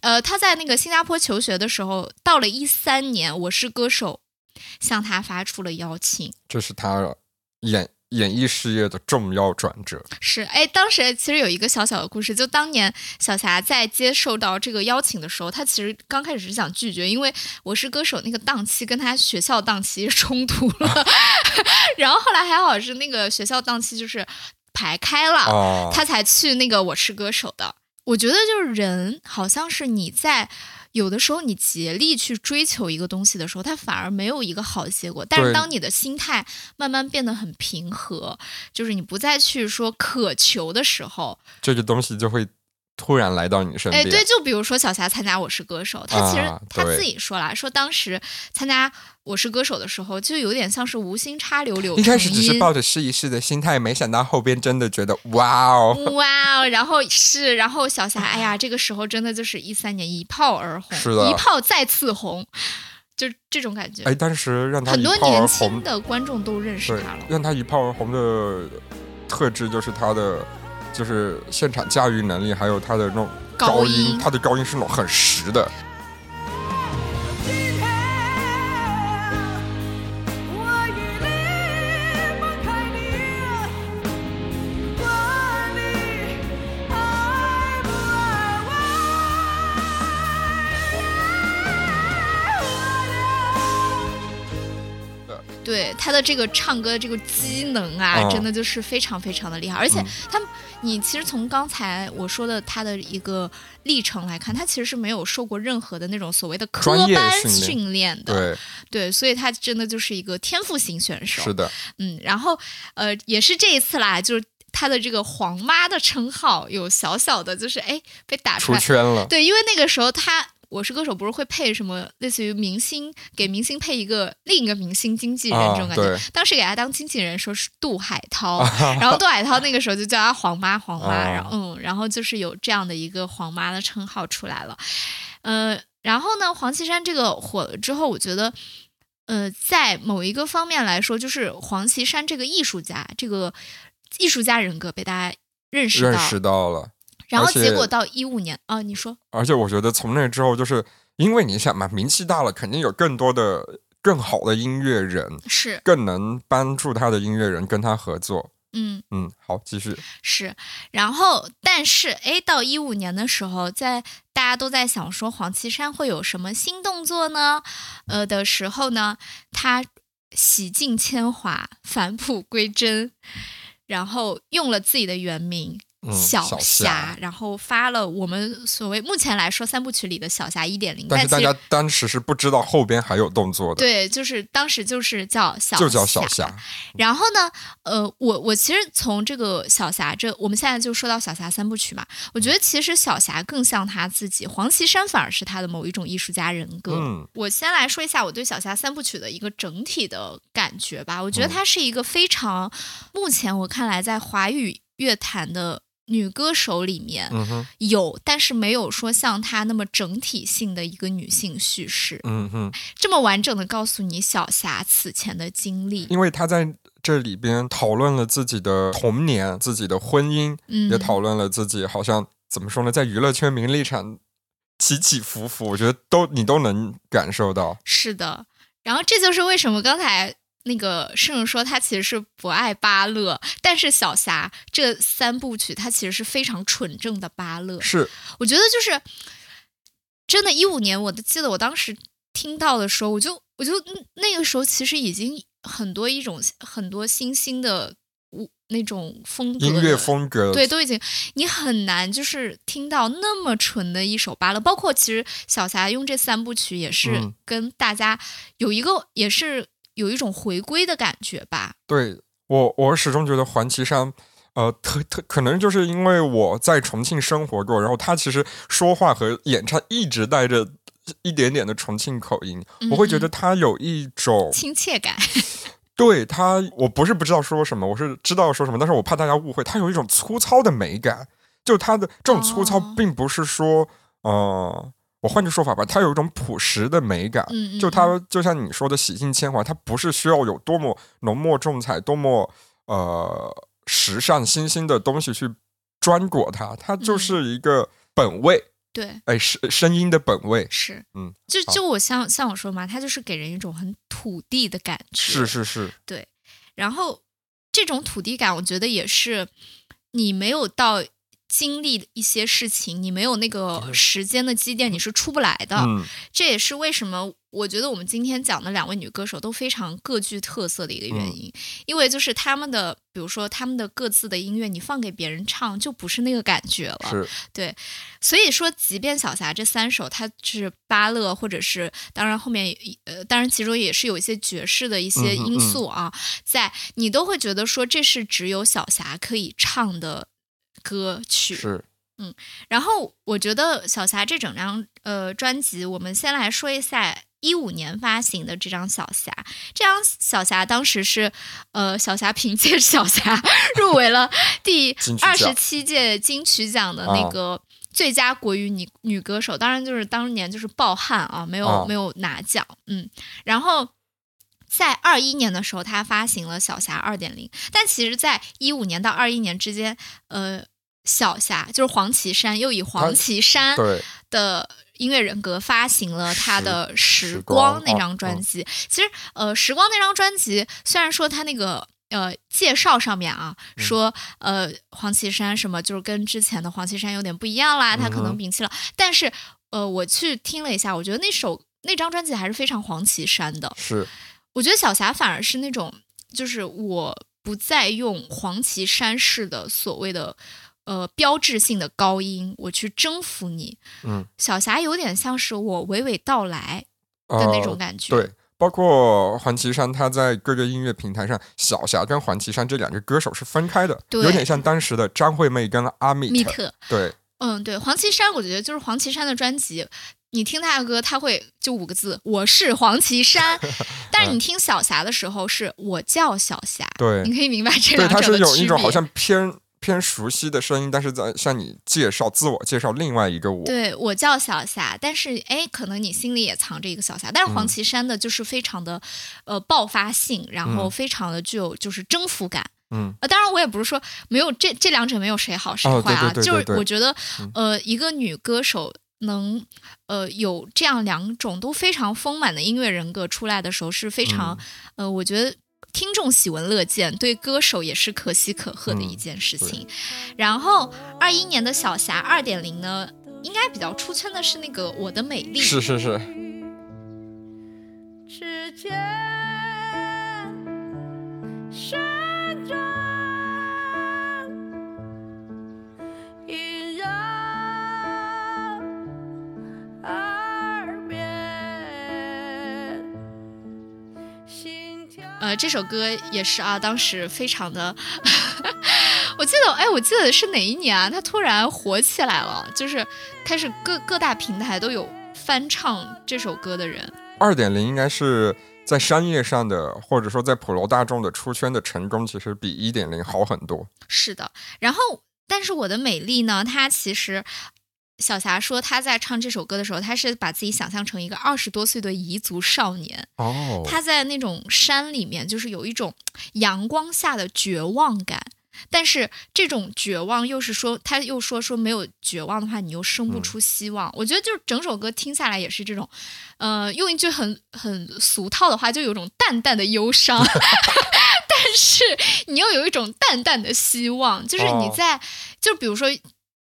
呃，他在那个新加坡求学的时候，到了一三年，《我是歌手》向他发出了邀请。这是他演演艺事业的重要转折。是，哎，当时其实有一个小小的故事，就当年小霞在接受到这个邀请的时候，她其实刚开始是想拒绝，因为我是歌手那个档期跟她学校档期 冲突了，然后后来还好是那个学校档期就是排开了，哦，她才去那个我是歌手的。我觉得就是人好像是你在。有的时候，你竭力去追求一个东西的时候，它反而没有一个好的结果。但是，当你的心态慢慢变得很平和，就是你不再去说渴求的时候，这个东西就会突然来到你身边哎，对，就比如说小霞参加《我是歌手》，她其实啊她自己说了，说当时参加《我是歌手》的时候，就有点像是无心插柳柳一开始只是抱着试一试的心态，没想到后边真的觉得哇哦，哇哦，然后是，然后小霞，哎呀，这个时候真的就是一三年一炮而红，是的一炮再次红，就这种感觉。哎，当时让他很多年轻，的观众都认识对他了，。让他一炮而红的特质就是他的。就是现场驾驭能力，还有他的那种高音，音他的高音是那种很实的。对他的这个唱歌的这个机能啊，嗯真的就是非常非常的厉害。而且嗯他们，你其实从刚才我说的他的一个历程来看，他其实是没有受过任何的那种所谓的科班训练的，对，对，所以他真的就是一个天赋型选手。是的，嗯，然后呃，也是这一次啦，就是他的这个“黄妈”的称号有小小的，就是哎被打出出。圈了。对，因为那个时候他。我是歌手，不是会配什么类似于明星给明星配一个另一个明星经纪人啊这种感觉。对当时给他当经纪人说是杜海涛，然后杜海涛那个时候就叫他黄妈黄妈，啊然后嗯，然后就是有这样的一个黄妈的称号出来了。呃，然后呢，黄绮珊这个火了之后，我觉得。呃，在某一个方面来说，就是黄绮珊这个艺术家，这个艺术家人格被大家认识到，认识到了，然后结果到一五年啊，你说而且我觉得从那之后，就是因为你想嘛，名气大了，肯定有更多的更好的音乐人，是，更能帮助他的音乐人跟他合作。嗯，嗯，好，继续。是，然后但是哎，到一五年的时候，在大家都在想说黄绮珊会有什么新动作呢？呃的时候呢，她洗尽铅华，返璞归真，然后用了自己的原名。嗯，小小霞，然后发了我们所谓目前来说三部曲里的小霞一点零，但是大家当时是不知道后边还有动作的，对，就是当时就是叫小就叫小霞。然后呢，呃，我我其实从这个小霞这，我们现在就说到小霞三部曲嘛，我觉得其实小霞更像她自己，黄绮珊反而是她的某一种艺术家人格。嗯。我先来说一下我对小霞三部曲的一个整体的感觉吧，我觉得嗯。她是一个非常，目前我看来在华语乐坛的。女歌手里面有，但是没有说像她那么整体性的一个女性叙事，嗯哼，这么完整的告诉你小霞此前的经历。因为她在这里边讨论了自己的童年、自己的婚姻，嗯，也讨论了自己好像怎么说呢，在娱乐圈名利场起起伏伏，我觉得都你都能感受到。是的，然后这就是为什么刚才那个圣人说他其实是不爱芭乐，但是小霞这三部曲他其实是非常纯正的芭乐。是，我觉得就是真的，一五年我都记得我当时听到的时候，我就我就嗯那个时候其实已经很多一种很多新兴的舞那种风格音乐风格，对，都已经你很难就是听到那么纯的一首芭乐，包括其实小霞用这三部曲也是嗯跟大家有一个、也是有一种回归的感觉吧。对我，我始终觉得黄绮珊，呃，特特可能就是因为我在重庆生活过，然后她其实说话和演唱一直带着一点点的重庆口音，我会觉得她有一种亲切感，对她，我不是不知道说什么，我是知道说什么，但是我怕大家误会，她有一种粗糙的美感，就她的这种粗糙哦，并不是说，呃，我换句说法吧，它有一种朴实的美感，嗯，嗯就嗯。它就像你说的洗尽铅华，它不是需要有多么浓墨重彩、多么呃时尚新兴的东西去专裹它，它就嗯。是一个本味，对。哎，声声音的本味，是，嗯，就就我像像我说嘛，它就是给人一种很土地的感觉，是是是，对然后这种土地感，我觉得也是你没有到经历一些事情，你没有那个时间的积淀，你是出不来的。嗯，这也是为什么我觉得我们今天讲的两位女歌手都非常各具特色的一个原因，因为就是他们的，比如说他们的各自的音乐，你放给别人唱就不是那个感觉了。是对，所以说，即便小霞这三首，它是芭乐，或者是当然后面呃，当然其中也是有一些爵士的一些因素啊，在你都会觉得说这是只有小霞可以唱的歌曲。是，嗯然后我觉得小霞这整张呃专辑，我们先来说一下。一五年发行的这张《小霞》，这张《小霞》当时是，呃，小霞凭借《小霞》入围了第二十七届金曲奖的那个最佳国语女女歌手，当然就是当年就是爆汗啊，没有、啊没有拿奖，嗯，然后。在二一年的时候，她发行了《小霞二点零》，但其实，在一五年到二一年之间，呃，小霞就是黄绮珊又以黄绮珊，的音乐人格发行了他的《时时光光》那张专辑。其实，呃，《时光》那张专辑虽然说他那个。呃，介绍上面啊，说呃，黄绮珊什么就是跟之前的黄绮珊有点不一样啦，她可能摒弃了。但是，呃，我去听了一下，我觉得那首那张专辑还是非常黄绮珊的。是，我觉得小霞反而是那种，就是我不再用黄绮珊式的所谓的呃标志性的高音，我去征服你。嗯，小霞有点像是我娓娓道来的那种呃感觉。对，包括黄绮珊，她在各个音乐平台上，小霞跟黄绮珊这两个歌手是分开的，对有点像当时的张惠妹跟阿密特。密特，对，嗯，对，黄绮珊，我觉得就是黄绮珊的专辑。你听她的歌，她会就五个字：“我是黄绮珊。”但是你听小霞的时候，是我叫小霞。对你可以明白这对，两它是有者的区别。一种好像偏偏熟悉的声音，但是在向你介绍自我介绍另外一个我。对我叫小霞，但是哎，可能你心里也藏着一个小霞。但是黄嗯绮珊的就是非常的，呃，爆发性，然后嗯非常的具有就是征服感。嗯，呃，当然我也不是说没有这这两者没有谁好谁哦坏啊，就是对对对对对我觉得嗯呃，一个女歌手能呃有这样两种都非常丰满的音乐人格出来的时候，是非常、嗯呃，我觉得。听众喜闻乐见，对歌手也是可喜可贺的一嗯件事情。然后二一年的小霞二点零呢，应该比较出圈的是那个《我的美丽》，是是是，之间呃，这首歌也是啊，当时非常的，我记得，哎，我记得是哪一年啊？它突然火起来了，就是开始各各大平台都有翻唱这首歌的人。二点零应该是在商业上的，或者说在普罗大众的出圈的成功，其实比一点零好很多。是的，然后，但是我的美丽呢，它其实。小霞说，她在唱这首歌的时候，她是把自己想象成一个二十多岁的彝族少年。哦，他在那种山里面，就是有一种阳光下的绝望感。但是这种绝望又是说，他又说说没有绝望的话，你又生不出希望。我觉得就是整首歌听下来也是这种，呃，用一句很很俗套的话，就有一种淡淡的忧伤，但是你又有一种淡淡的希望，就是你哦在，就比如说，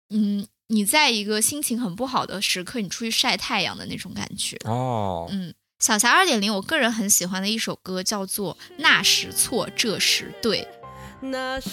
嗯，你在一个心情很不好的时刻，你出去晒太阳的那种感觉。哦，嗯，小霞二点零，我个人很喜欢的一首歌叫做《那时错，这时对》。那时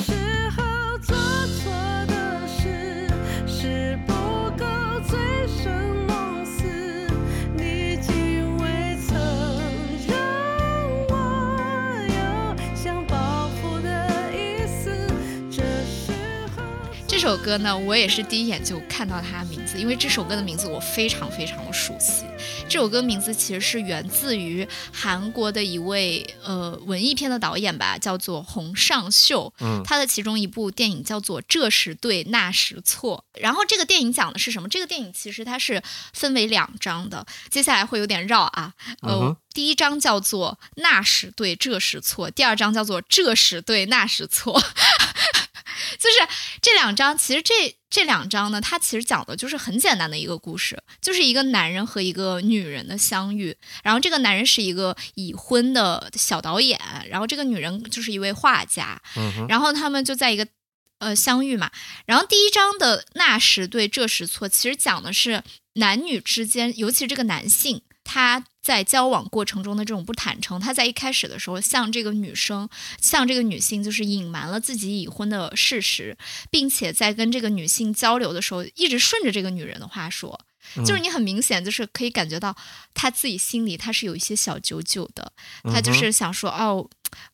首歌呢，我也是第一眼就看到它的名字，因为这首歌的名字我非常非常的熟悉。这首歌名字其实是源自于韩国的一位呃文艺片的导演吧，叫做洪尚秀。嗯他的其中一部电影叫做《这时对，那时错》。然后这个电影讲的是什么？这个电影其实它是分为两章的，接下来会有点绕啊。呃，嗯第一章叫做“那时对，这时错”，第二章叫做“这时对，那时错”。就是这两章，其实这这两章呢，它其实讲的就是很简单的一个故事，就是一个男人和一个女人的相遇。然后这个男人是一个已婚的小导演，然后这个女人就是一位画家，嗯然后他们就在一个呃相遇嘛。然后第一章的那时对这时错，其实讲的是男女之间，尤其是这个男性。他在交往过程中的这种不坦诚，他在一开始的时候向这个女生、向这个女性就是隐瞒了自己已婚的事实，并且在跟这个女性交流的时候，一直顺着这个女人的话说，就是你很明显就是可以感觉到他自己心里他是有一些小九九的，他就是想说哦。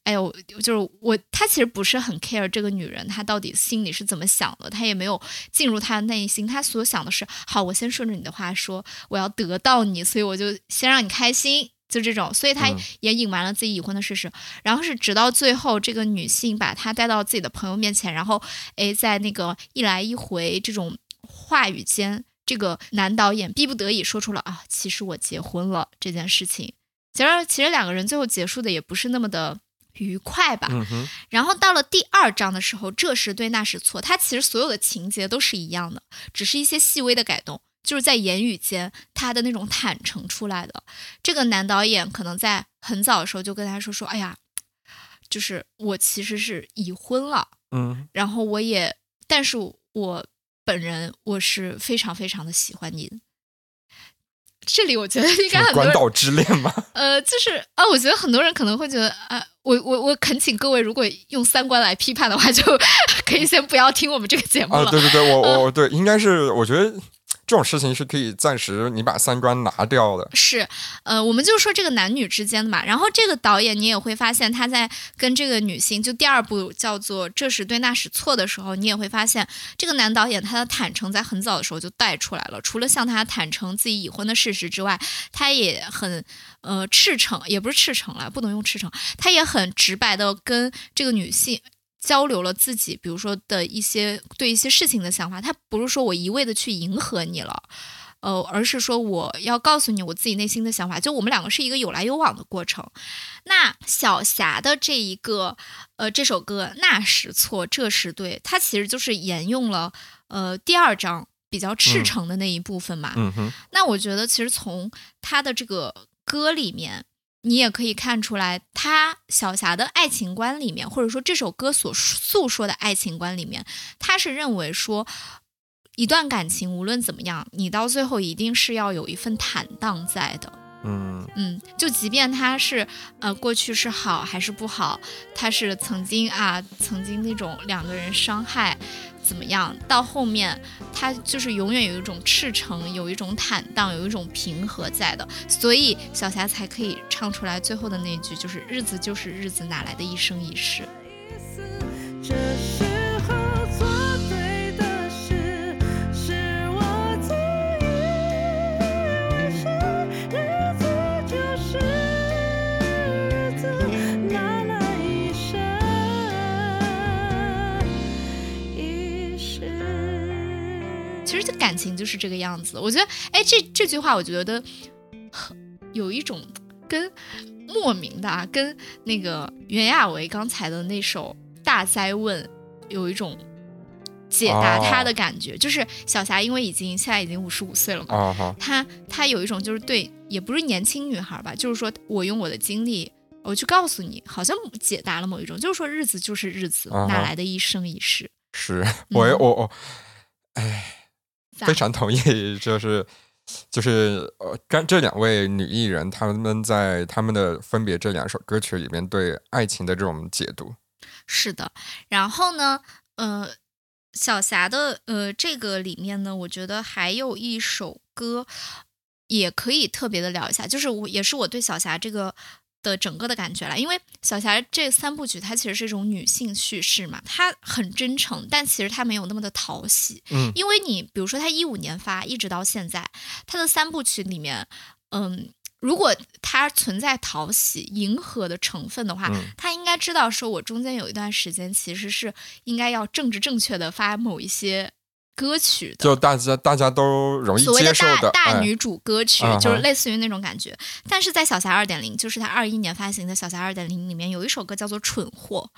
哎呦，就是我，他其实不是很 care 这个女人，她到底心里是怎么想的，他也没有进入她的内心，他所想的是，好，我先顺着你的话说，我要得到你，所以我就先让你开心，就这种，所以他嗯。也隐瞒了自己已婚的事实，然后是直到最后，这个女性把他带到自己的朋友面前，然后，哎，在那个一来一回这种话语间，这个男导演逼不得已说出了啊，其实我结婚了这件事情。其实，其实两个人最后结束的也不是那么的愉快吧。嗯，然后到了第二章的时候，这时对那时错，他其实所有的情节都是一样的，只是一些细微的改动，就是在言语间他的那种坦诚出来的。这个男导演可能在很早的时候就跟他说说，哎呀，就是我其实是已婚了，嗯然后我也，但是我本人我是非常非常的喜欢你的。这里我觉得应该很多人关岛之恋吗，呃，就是啊，我觉得很多人可能会觉得啊，我我我恳请各位，如果用三观来批判的话，就 可以先不要听我们这个节目啊，了。对对对，我我对，应该是我觉得这种事情是可以暂时你把三观拿掉的。是，呃，我们就说这个男女之间的嘛。然后这个导演你也会发现，他在跟这个女性，就第二部叫做《这时对那时错》的时候，你也会发现这个男导演他的坦诚在很早的时候就带出来了。除了向他坦诚自己已婚的事实之外，他也很呃赤诚，也不是赤诚了，不能用赤诚，他也很直白的跟这个女性。交流了自己，比如说的一些对一些事情的想法，他不是说我一味的去迎合你了，呃，而是说我要告诉你我自己内心的想法，就我们两个是一个有来有往的过程。那小霞的这一个呃这首歌那时错这时对，它其实就是沿用了呃第二章比较赤嗯诚的那一部分嘛。那我觉得其实从他的这个歌里面。你也可以看出来，他小霞的爱情观里面，或者说这首歌所诉说的爱情观里面，他是认为说，一段感情无论怎么样，你到最后一定是要有一份坦荡在的。嗯嗯，就即便他是呃过去是好还是不好，他是曾经啊曾经那种两个人伤害怎么样，到后面他就是永远有一种赤诚，有一种坦荡，有一种平和在的，所以小霞才可以唱出来最后的那句，就是日子就是日子，哪来的一生一世？其实这感情就是这个样子。我觉得，哎，这这句话，我觉得很有一种跟莫名的啊，跟那个袁娅维刚才的那首《大灾问》有一种解答他的感觉。就是小霞，因为已经现在已经五十五岁了嘛，她她有一种就是对，也不是年轻女孩吧，就是说我用我的经历。我去告诉你，好像解答了某一种，就是说日子就是日子，哪来的一生一世？是我也我我咋非常同意，就是就是呃，刚这两位女艺人，她们在她们的分别这两首歌曲里面对爱情的这种解读，是的，然后呢，呃，小霞的呃这个里面呢，我觉得还有一首歌也可以特别的聊一下，就是我也是我对小霞这个。的整个的感觉了，因为小霞这三部曲它其实是一种女性叙事嘛，它很真诚，但其实它没有那么的讨喜。嗯因为你比如说它一五年发，一直到现在，它的三部曲里面，嗯，如果它存在讨喜、迎合的成分的话，嗯他应该知道说，我中间有一段时间其实是应该要政治正确的发某一些歌曲的。就大家大家都容易所谓的接受大大哎女主歌曲，就是类似于那种感觉。但是在小霞二点零，就是她二一年发行的小霞二点零里面，有一首歌叫做《蠢货》。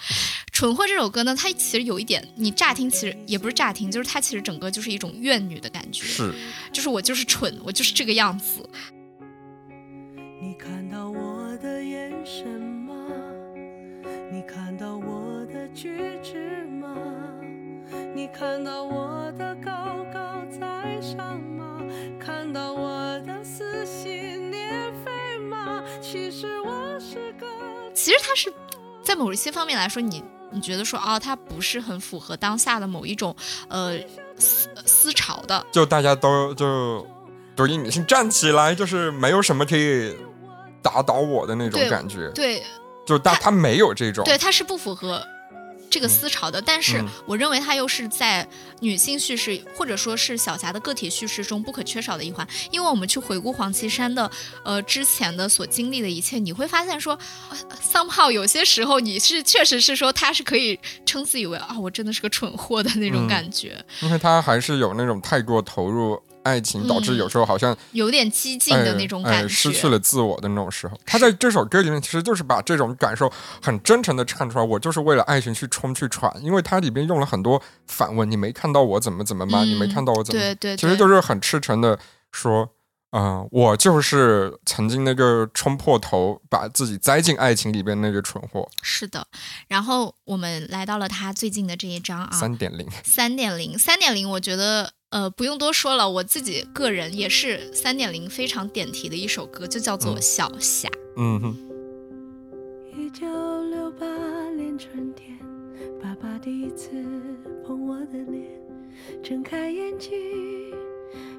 蠢货》这首歌呢，它其实有一点，你乍听其实也不是乍听，就是它其实整个就是一种怨女的感觉，是，就是我就是蠢，我就是这个样子。你看到我的眼神吗？你看到我的举止吗？你看到我的高高在上吗？看到我的撕心裂肺吗？其实我是个。其实他是在某一些方面来说，你你觉得说哦，他不是很符合当下的某一种呃思思潮的，就大家都就独立女性站起来，就是没有什么可以打倒我的那种感觉，对就但他没有这种，对，他是不符合这个思潮的。但是嗯我认为它又是在女性叙事或者说是小霞的个体叙事中不可缺少的一环。因为我们去回顾黄绮珊的呃之前的所经历的一切，你会发现说呃，somehow 有些时候你是确实是说她是可以称自以为啊，我真的是个蠢货的那种嗯感觉，因为他还是有那种太过投入爱情，导致嗯有时候好像有点激进的那种哎感觉。哎失去了自我的那种时候。他在这首歌里面其实就是把这种感受很真诚的唱出来，我就是为了爱情去冲去闯，因为它里边用了很多反问，你没看到我怎么怎么吗？嗯你没看到我怎么？对对对，其实就是很赤诚的说。嗯、我就是曾经那个冲破头把自己栽进爱情里边那个蠢货。是的。然后我们来到了他最近的这一章啊，三点零，三点零，三点零，我觉得呃不用多说了，我自己个人也是三点零非常点题的一首歌，就叫做《嗯小霞》。嗯哼，一九六八年春天，爸爸第一次碰我的脸，睁开眼睛，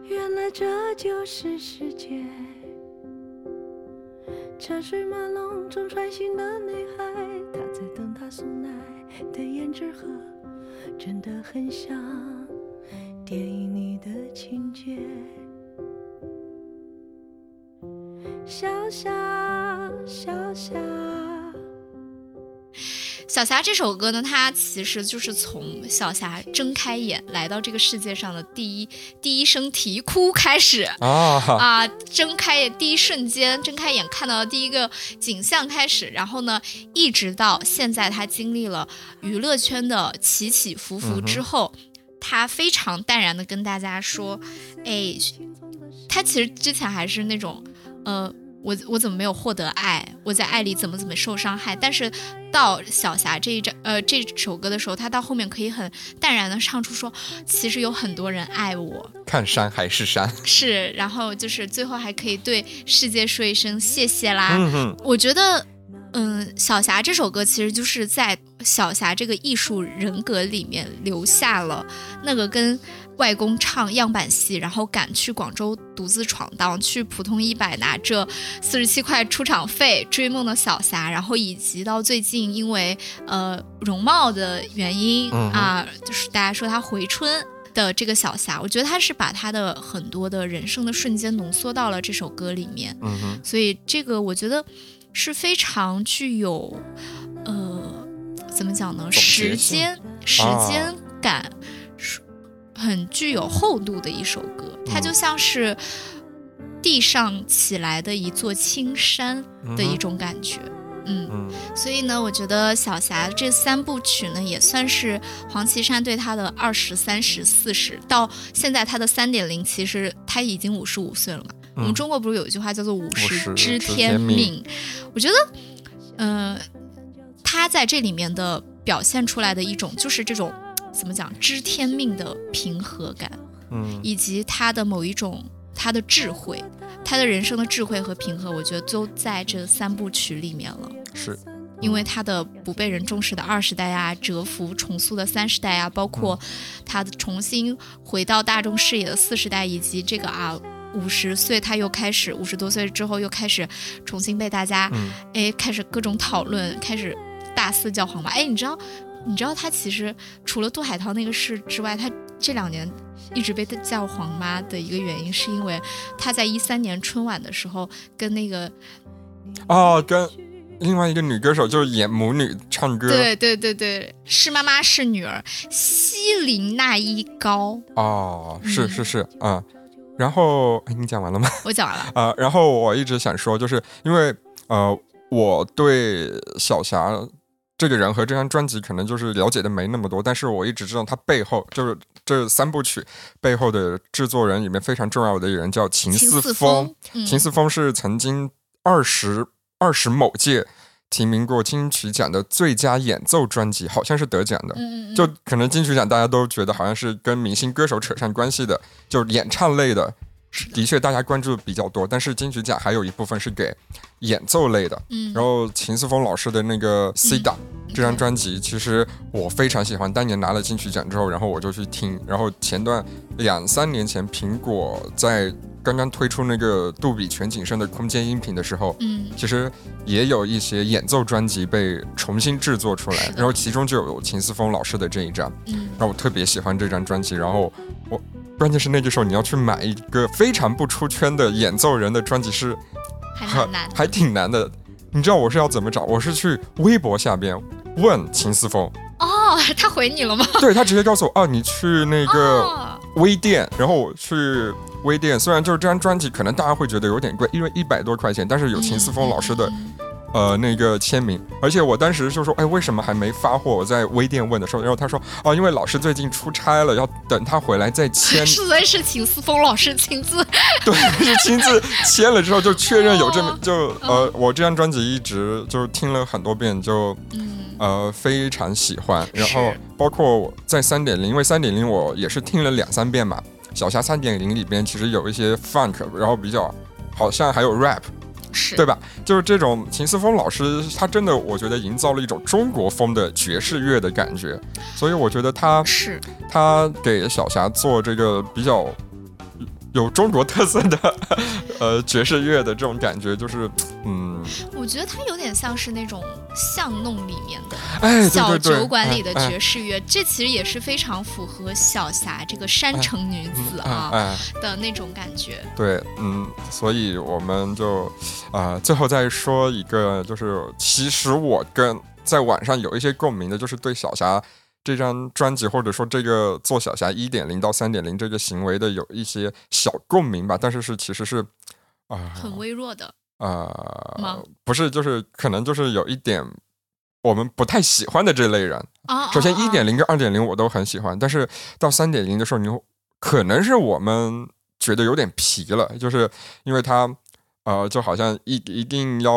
原来这就是世界。车水马龙中穿行的女孩，她在等他送奶的胭脂盒，真的很像电影里的情节。小霞，小霞。小霞这首歌呢，它其实就是从小霞睁开眼来到这个世界上的第一第一声啼哭开始。啊，啊，睁开眼第一瞬间，睁开眼看到的第一个景象开始，然后呢，一直到现在，他经历了娱乐圈的起起伏伏之后，他非常淡然的跟大家说，哎，他其实之前还是那种，呃，我我怎么没有获得爱？我在爱里怎么怎么受伤害？但是到小霞这一张呃这首歌的时候，他到后面可以很淡然的唱出说，其实有很多人爱我，看山还是山。是，然后就是最后还可以对世界说一声谢谢啦。嗯哼，我觉得，嗯，小霞这首歌其实就是在小霞这个艺术人格里面留下了那个跟外公唱样板戏，然后赶去广州独自闯荡，去普通一百拿着四十七块出场费追梦的小霞，然后以及到最近因为呃容貌的原因、啊，就是大家说她回春。的这个小霞，我觉得她是把她的很多的人生的瞬间浓缩到了这首歌里面，嗯，所以这个我觉得是非常具有，呃，怎么讲呢？时间时啊间感，是很具有厚度的一首歌。它就嗯像是地上起来的一座青山的一种感觉。嗯，嗯所以呢，我觉得小霞这三部曲呢，也算是黄绮珊对她的二十三十四十，到现在她的三点零，其实她已经五十五岁了嘛。我们嗯。中国不是有一句话叫做“五十知知天天命命”？我觉得，呃，他在这里面的表现出来的一种就是这种怎么讲知天命的平和感，嗯。以及他的某一种他的智慧，他的人生的智慧和平和，我觉得都在这三部曲里面了。是，因为他的不被人重视的二十代啊，蛰伏重塑的三十代啊，包括他的重新回到大众视野的四十代，以及这个啊五十岁他又开始五十多岁之后又开始重新被大家嗯哎开始各种讨论，开始大肆叫黄妈。哎，你知道你知道他其实除了杜海涛那个事之外，他这两年。一直被叫黄妈的一个原因，是因为他在一三年春晚的时候跟那个哦，跟另外一个女歌手就是演母女唱歌，对对对对，是妈妈是女儿，西林娜依高，哦，是嗯是是，嗯，然后哎，你讲完了吗？我讲完了。啊，然后我一直想说，就是因为呃，我对小霞这个人和这张专辑可能就是了解的没那么多，但是我一直知道他背后就是这三部曲背后的制作人里面非常重要的一个人叫秦秦四风，嗯秦四风是曾经二十二十某届提名过金曲奖的最佳演奏专辑，好像是得奖的。嗯嗯嗯就可能金曲奖大家都觉得好像是跟明星歌手扯上关系的，就是演唱类的，的确大家关注比较多。但是金曲奖还有一部分是给演奏类的。嗯然后秦思峰老师的那个《C 档》这张专辑，其实我非常喜欢。当年拿了金曲奖之后，然后我就去听。然后前段两三年前，苹果在刚刚推出那个杜比全景声的空间音频的时候，嗯其实也有一些演奏专辑被重新制作出来然后其中就有秦思峰老师的这一张，嗯然后我特别喜欢这张专辑，然后我关键是那个时候你要去买一个非常不出圈的演奏人的专辑是还很难。还挺难的。你知道我是要怎么找？我是去微博下边问秦思峰，哦，他回你了吗？对他直接告诉我，哦，你去那个哦，微店，然后我去微店，虽然就是这张专辑可能大家会觉得有点贵，因为一百多块钱，但是有秦思峰老师的嗯呃那个签名，而且我当时就说，哎，为什么还没发货？我在微店问的时候，然后他说，哦，因为老师最近出差了，要等他回来再签。是的是秦思峰老师亲自 对，是亲自签了之后就确认有这么哦就呃，我这张专辑一直就是听了很多遍，就嗯呃非常喜欢。然后包括在三点零，因为三点零我也是听了两三遍嘛。小霞三点零里边其实有一些 funk，然后比较好像还有 rap，是对吧？就是这种秦思峰老师，他真的我觉得营造了一种中国风的爵士乐的感觉，所以我觉得他是他给小霞做这个比较有中国特色的呃爵士乐的这种感觉，就是嗯，我觉得它有点像是那种巷弄里面的小酒馆里的哎爵士乐，这其实也是非常符合小霞这个山城女子哎啊的那种感觉。对，嗯，所以我们就啊、呃最后再说一个，就是其实我跟在网上有一些共鸣的，就是对小霞这张专辑，或者说这个做小霞一点零到三点零这个行为的有一些小共鸣吧，但是是其实是啊很微弱的，呃不是，就是可能就是有一点我们不太喜欢的这类人。啊，首先啊一点零跟二点零我都很喜欢，但是到三点零的时候，你会可能是我们觉得有点皮了，就是因为他呃就好像一一定要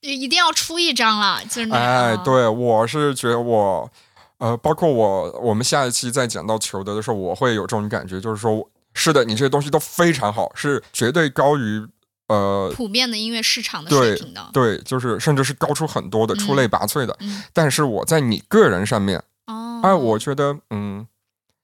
一一定要出一张了，就是那哎，样。对我是觉得我呃，包括我我们下一期再讲到裘德的时候，我会有这种感觉，就是说是的，你这些东西都非常好，是绝对高于呃。普遍的音乐市场的水平的。对，就是甚至是高出很多的、出类拔萃的，嗯，但是我在你个人上面，哦，哎，我觉得，嗯，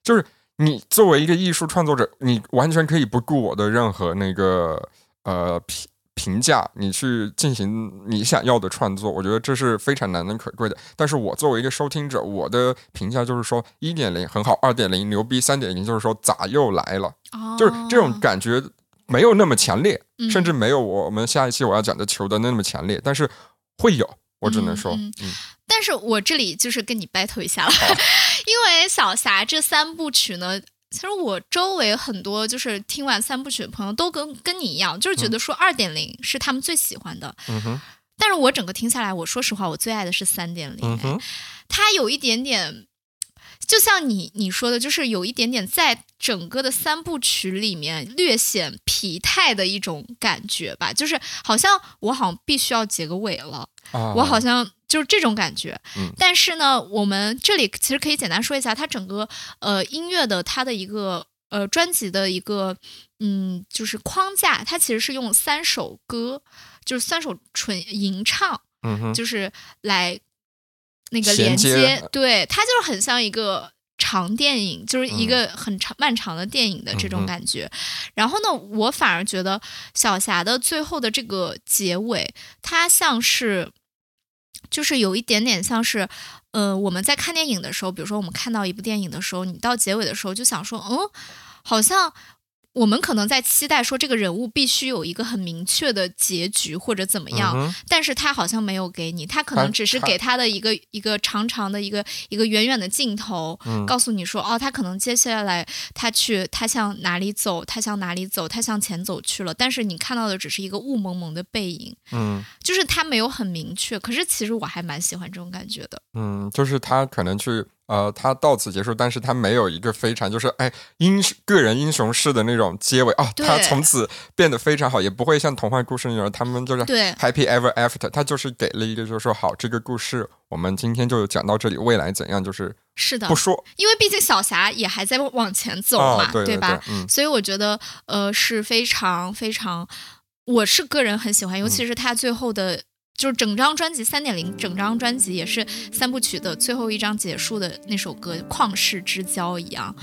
就是你作为一个艺术创作者，你完全可以不顾我的任何那个呃评评价，你去进行你想要的创作，我觉得这是非常难能可贵的。但是我作为一个收听者，我的评价就是说，一点零很好，二点零牛逼，三点零就是说咋又来了，哦。就是这种感觉没有那么强烈，嗯甚至没有我们下一期我要讲的球的那么强烈，但是会有，我只能说，嗯嗯。但是我这里就是跟你 battle 一下了，因为小霞这三部曲呢，其实我周围很多就是听完三部曲的朋友都跟跟你一样，就是觉得说二点零是他们最喜欢的。嗯哼，但是我整个听下来，我说实话，我最爱的是三点零嗯，哼，它有一点点。就像你你说的，就是有一点点在整个的三部曲里面略显疲态的一种感觉吧，就是好像我好像必须要结个尾了，啊，我好像就是这种感觉。嗯但是呢，我们这里其实可以简单说一下，它整个呃音乐的它的一个呃专辑的一个嗯就是框架，它其实是用三首歌，就是三首纯吟唱，就是来那个连接接，对，它就是很像一个。长电影就是一个很长、漫长的电影的这种感觉，然后呢，我反而觉得小霞的最后的这个结尾，它像是，就是有一点点像是，呃，我们在看电影的时候，比如说我们看到一部电影的时候，你到结尾的时候就想说，嗯，好像我们可能在期待说这个人物必须有一个很明确的结局或者怎么样，嗯但是他好像没有给你，他可能只是给他的一个一个长长的一个一个远远的镜头，嗯。告诉你说哦，他可能接下来他去他向哪里走，他向哪里走，他向前走去了，但是你看到的只是一个雾蒙蒙的背影，嗯。就是他没有很明确。可是其实我还蛮喜欢这种感觉的，嗯，就是他可能去呃，他到此结束，但是他没有一个非常就是哎英个人英雄式的那种结尾啊，对他从此变得非常好，也不会像童话故事那种，他们就是对 happy ever after，他就是给了一个就是说好，这个故事我们今天就讲到这里，未来怎样就是是的不，说因为毕竟小霞也还在往前走嘛，啊，对对吧？嗯所以我觉得呃是非常非常，我是个人很喜欢，尤嗯其是他最后的。就是整张专辑三点零，整张专辑也是三部曲的最后一张结束的那首歌《旷世之交》一样，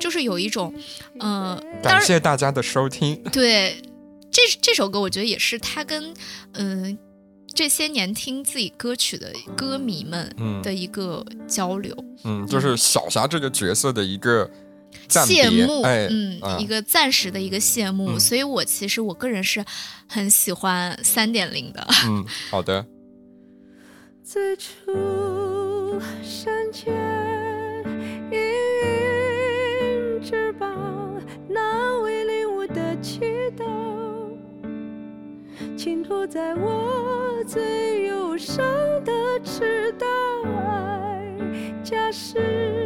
就是有一种，呃，感谢大家的收听，对这这首歌，我觉得也是他跟嗯、呃这些年听自己歌曲的歌迷们嗯的一个交流。嗯，就是小霞这个角色的一个暂谢别，幕，哎，嗯，啊一个暂时的一个谢幕，嗯所以我其实我个人是很喜欢三点零的。嗯，好的，最初山间阴云之邦，那为领悟的祈祷，倾吐在我最忧伤的赤道。爱，假使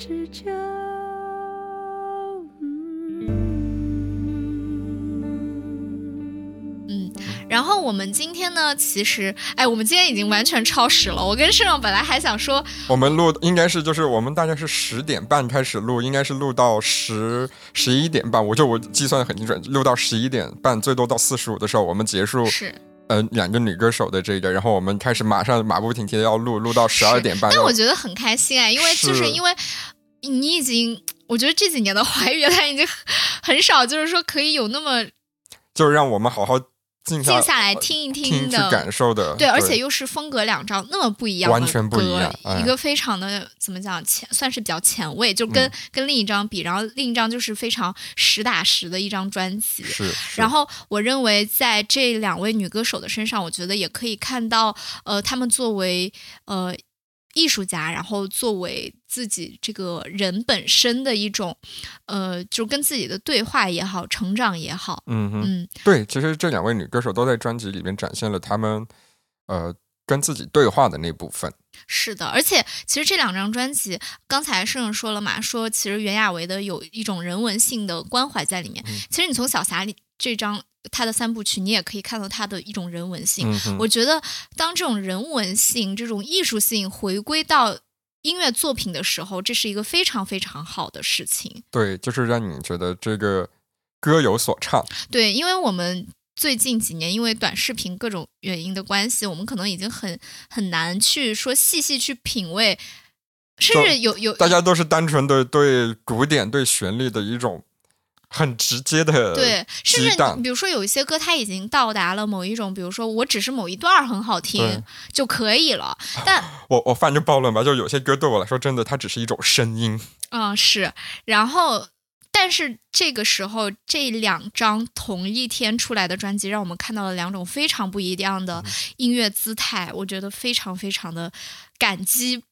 之交。嗯，然后我们今天呢，其实，哎，我们今天已经完全超时了。我跟盛盛本来还想说，我们录应该是就是我们大概是十点半开始录，应该是录到十十一点半，我就我计算的很精准，录到十一点半，最多到四十五的时候我们结束。是，呃，两个女歌手的这个，然后我们开始马上马不停蹄的要录，录到十二点半。但我觉得很开心哎，因为就是是因为你已经，我觉得这几年的华语乐坛已经很少，就是说可以有那么就是让我们好好静下静下来听一听去的。感受的。对，而且又是风格两张那么不一样的歌，完全不一样哎一个非常的怎么讲前，算是比较前卫，就跟、嗯跟另一张比，然后另一张就是非常实打实的一张专辑。是，是然后我认为在这两位女歌手的身上，我觉得也可以看到，呃，她们作为呃艺术家，然后作为自己这个人本身的一种，呃，就跟自己的对话也好，成长也好，嗯，嗯，对，其实这两位女歌手都在专辑里面展现了她们呃跟自己对话的那部分。是的，而且其实这两张专辑，刚才盛盛说了嘛，说其实袁娅维的有一种人文性的关怀在里面。嗯其实你从小霞里这张他的三部曲，你也可以看到他的一种人文性。嗯，我觉得当这种人文性、这种艺术性回归到音乐作品的时候，这是一个非常非常好的事情。对，就是让你觉得这个歌有所唱。对，因为我们最近几年因为短视频各种原因的关系，我们可能已经很很难去说细细去品味，甚至有有大家都是单纯的对古典、对旋律的一种很直接的对，甚至你比如说有一些歌，它已经到达了某一种，比如说我只是某一段很好听就可以了，但我我犯就暴论吧，就有些歌对我来说，真的它只是一种声音。嗯是，然后但是这个时候这两张同一天出来的专辑，让我们看到了两种非常不一样的嗯。音乐姿态，我觉得非常非常的感激，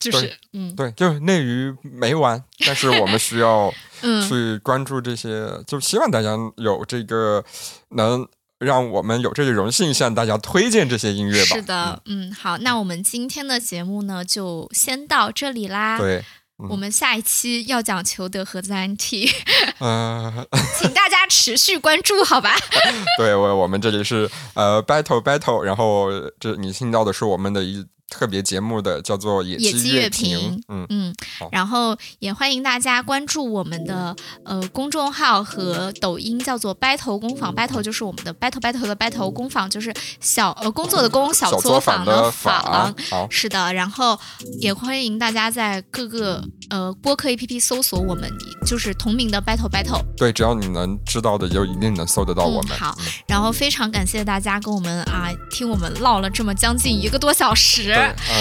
就是嗯对，就是内娱没完，但是我们需要 嗯去关注这些，就希望大家有这个能让我们有这个荣幸向大家推荐这些音乐吧。是的，嗯好，那我们今天的节目呢就先到这里啦。嗯，对，我们下一期要讲裘德和自然体，呃，请大家持续关注，好吧？对我我们这里是呃 battle battle，然后这你听到的是我们的一特别节目的，叫做《野野鸡乐鸡评评》。嗯，嗯，然后也欢迎大家关注我们的呃公众号和抖音，叫做 Battle 工坊。Battle 就是我们的 Battle Battle 的 Battle，工坊就是小呃工作的工，小小作坊的坊。好，是的，然后也欢迎大家在各个呃播客 APP 搜索我们，就是同名的 Battle Battle。对，只要你能知道的，就一定能搜得到我们。嗯、好，然后非常感谢大家跟我们啊听我们唠了这么将近一个多小时。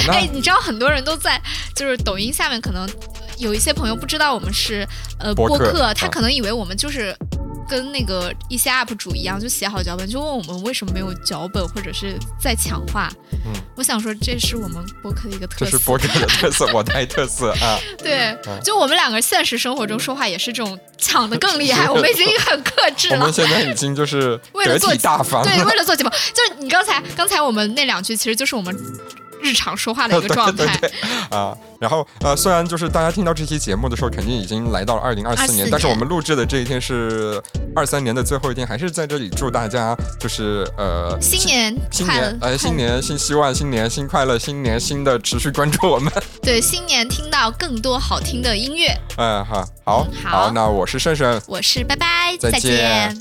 哎，你知道很多人都在就是抖音下面可能有一些朋友不知道我们是呃播客客，他啊可能以为我们就是。跟那个一些 UP 主一样，就写好脚本，就问我们为什么没有脚本，或者是在强化。嗯，我想说，这是我们播客的一个特色。这是播客的特色，我带特色啊。对嗯，就我们两个现实生活中说话也是这种抢的更厉害，我们已经 很克制了我们。现在已经就是得为了做体大方。对，为了做节目，就是你刚才刚才我们那两句，其实就是我们日常说话的一个 状态。对对对啊，然后呃，虽然就是大家听到这期节目的时候，肯定已经来到了二零二四年，但是我们录制的这一天是二三年的最后一天，还是在这里祝大家就是呃新年新快乐年，呃新年新希望，新年新快乐，新年新的持续关注我们。对新年听到更多好听的音乐。嗯，好，好嗯，好那我是胜胜，我是拜拜，再见见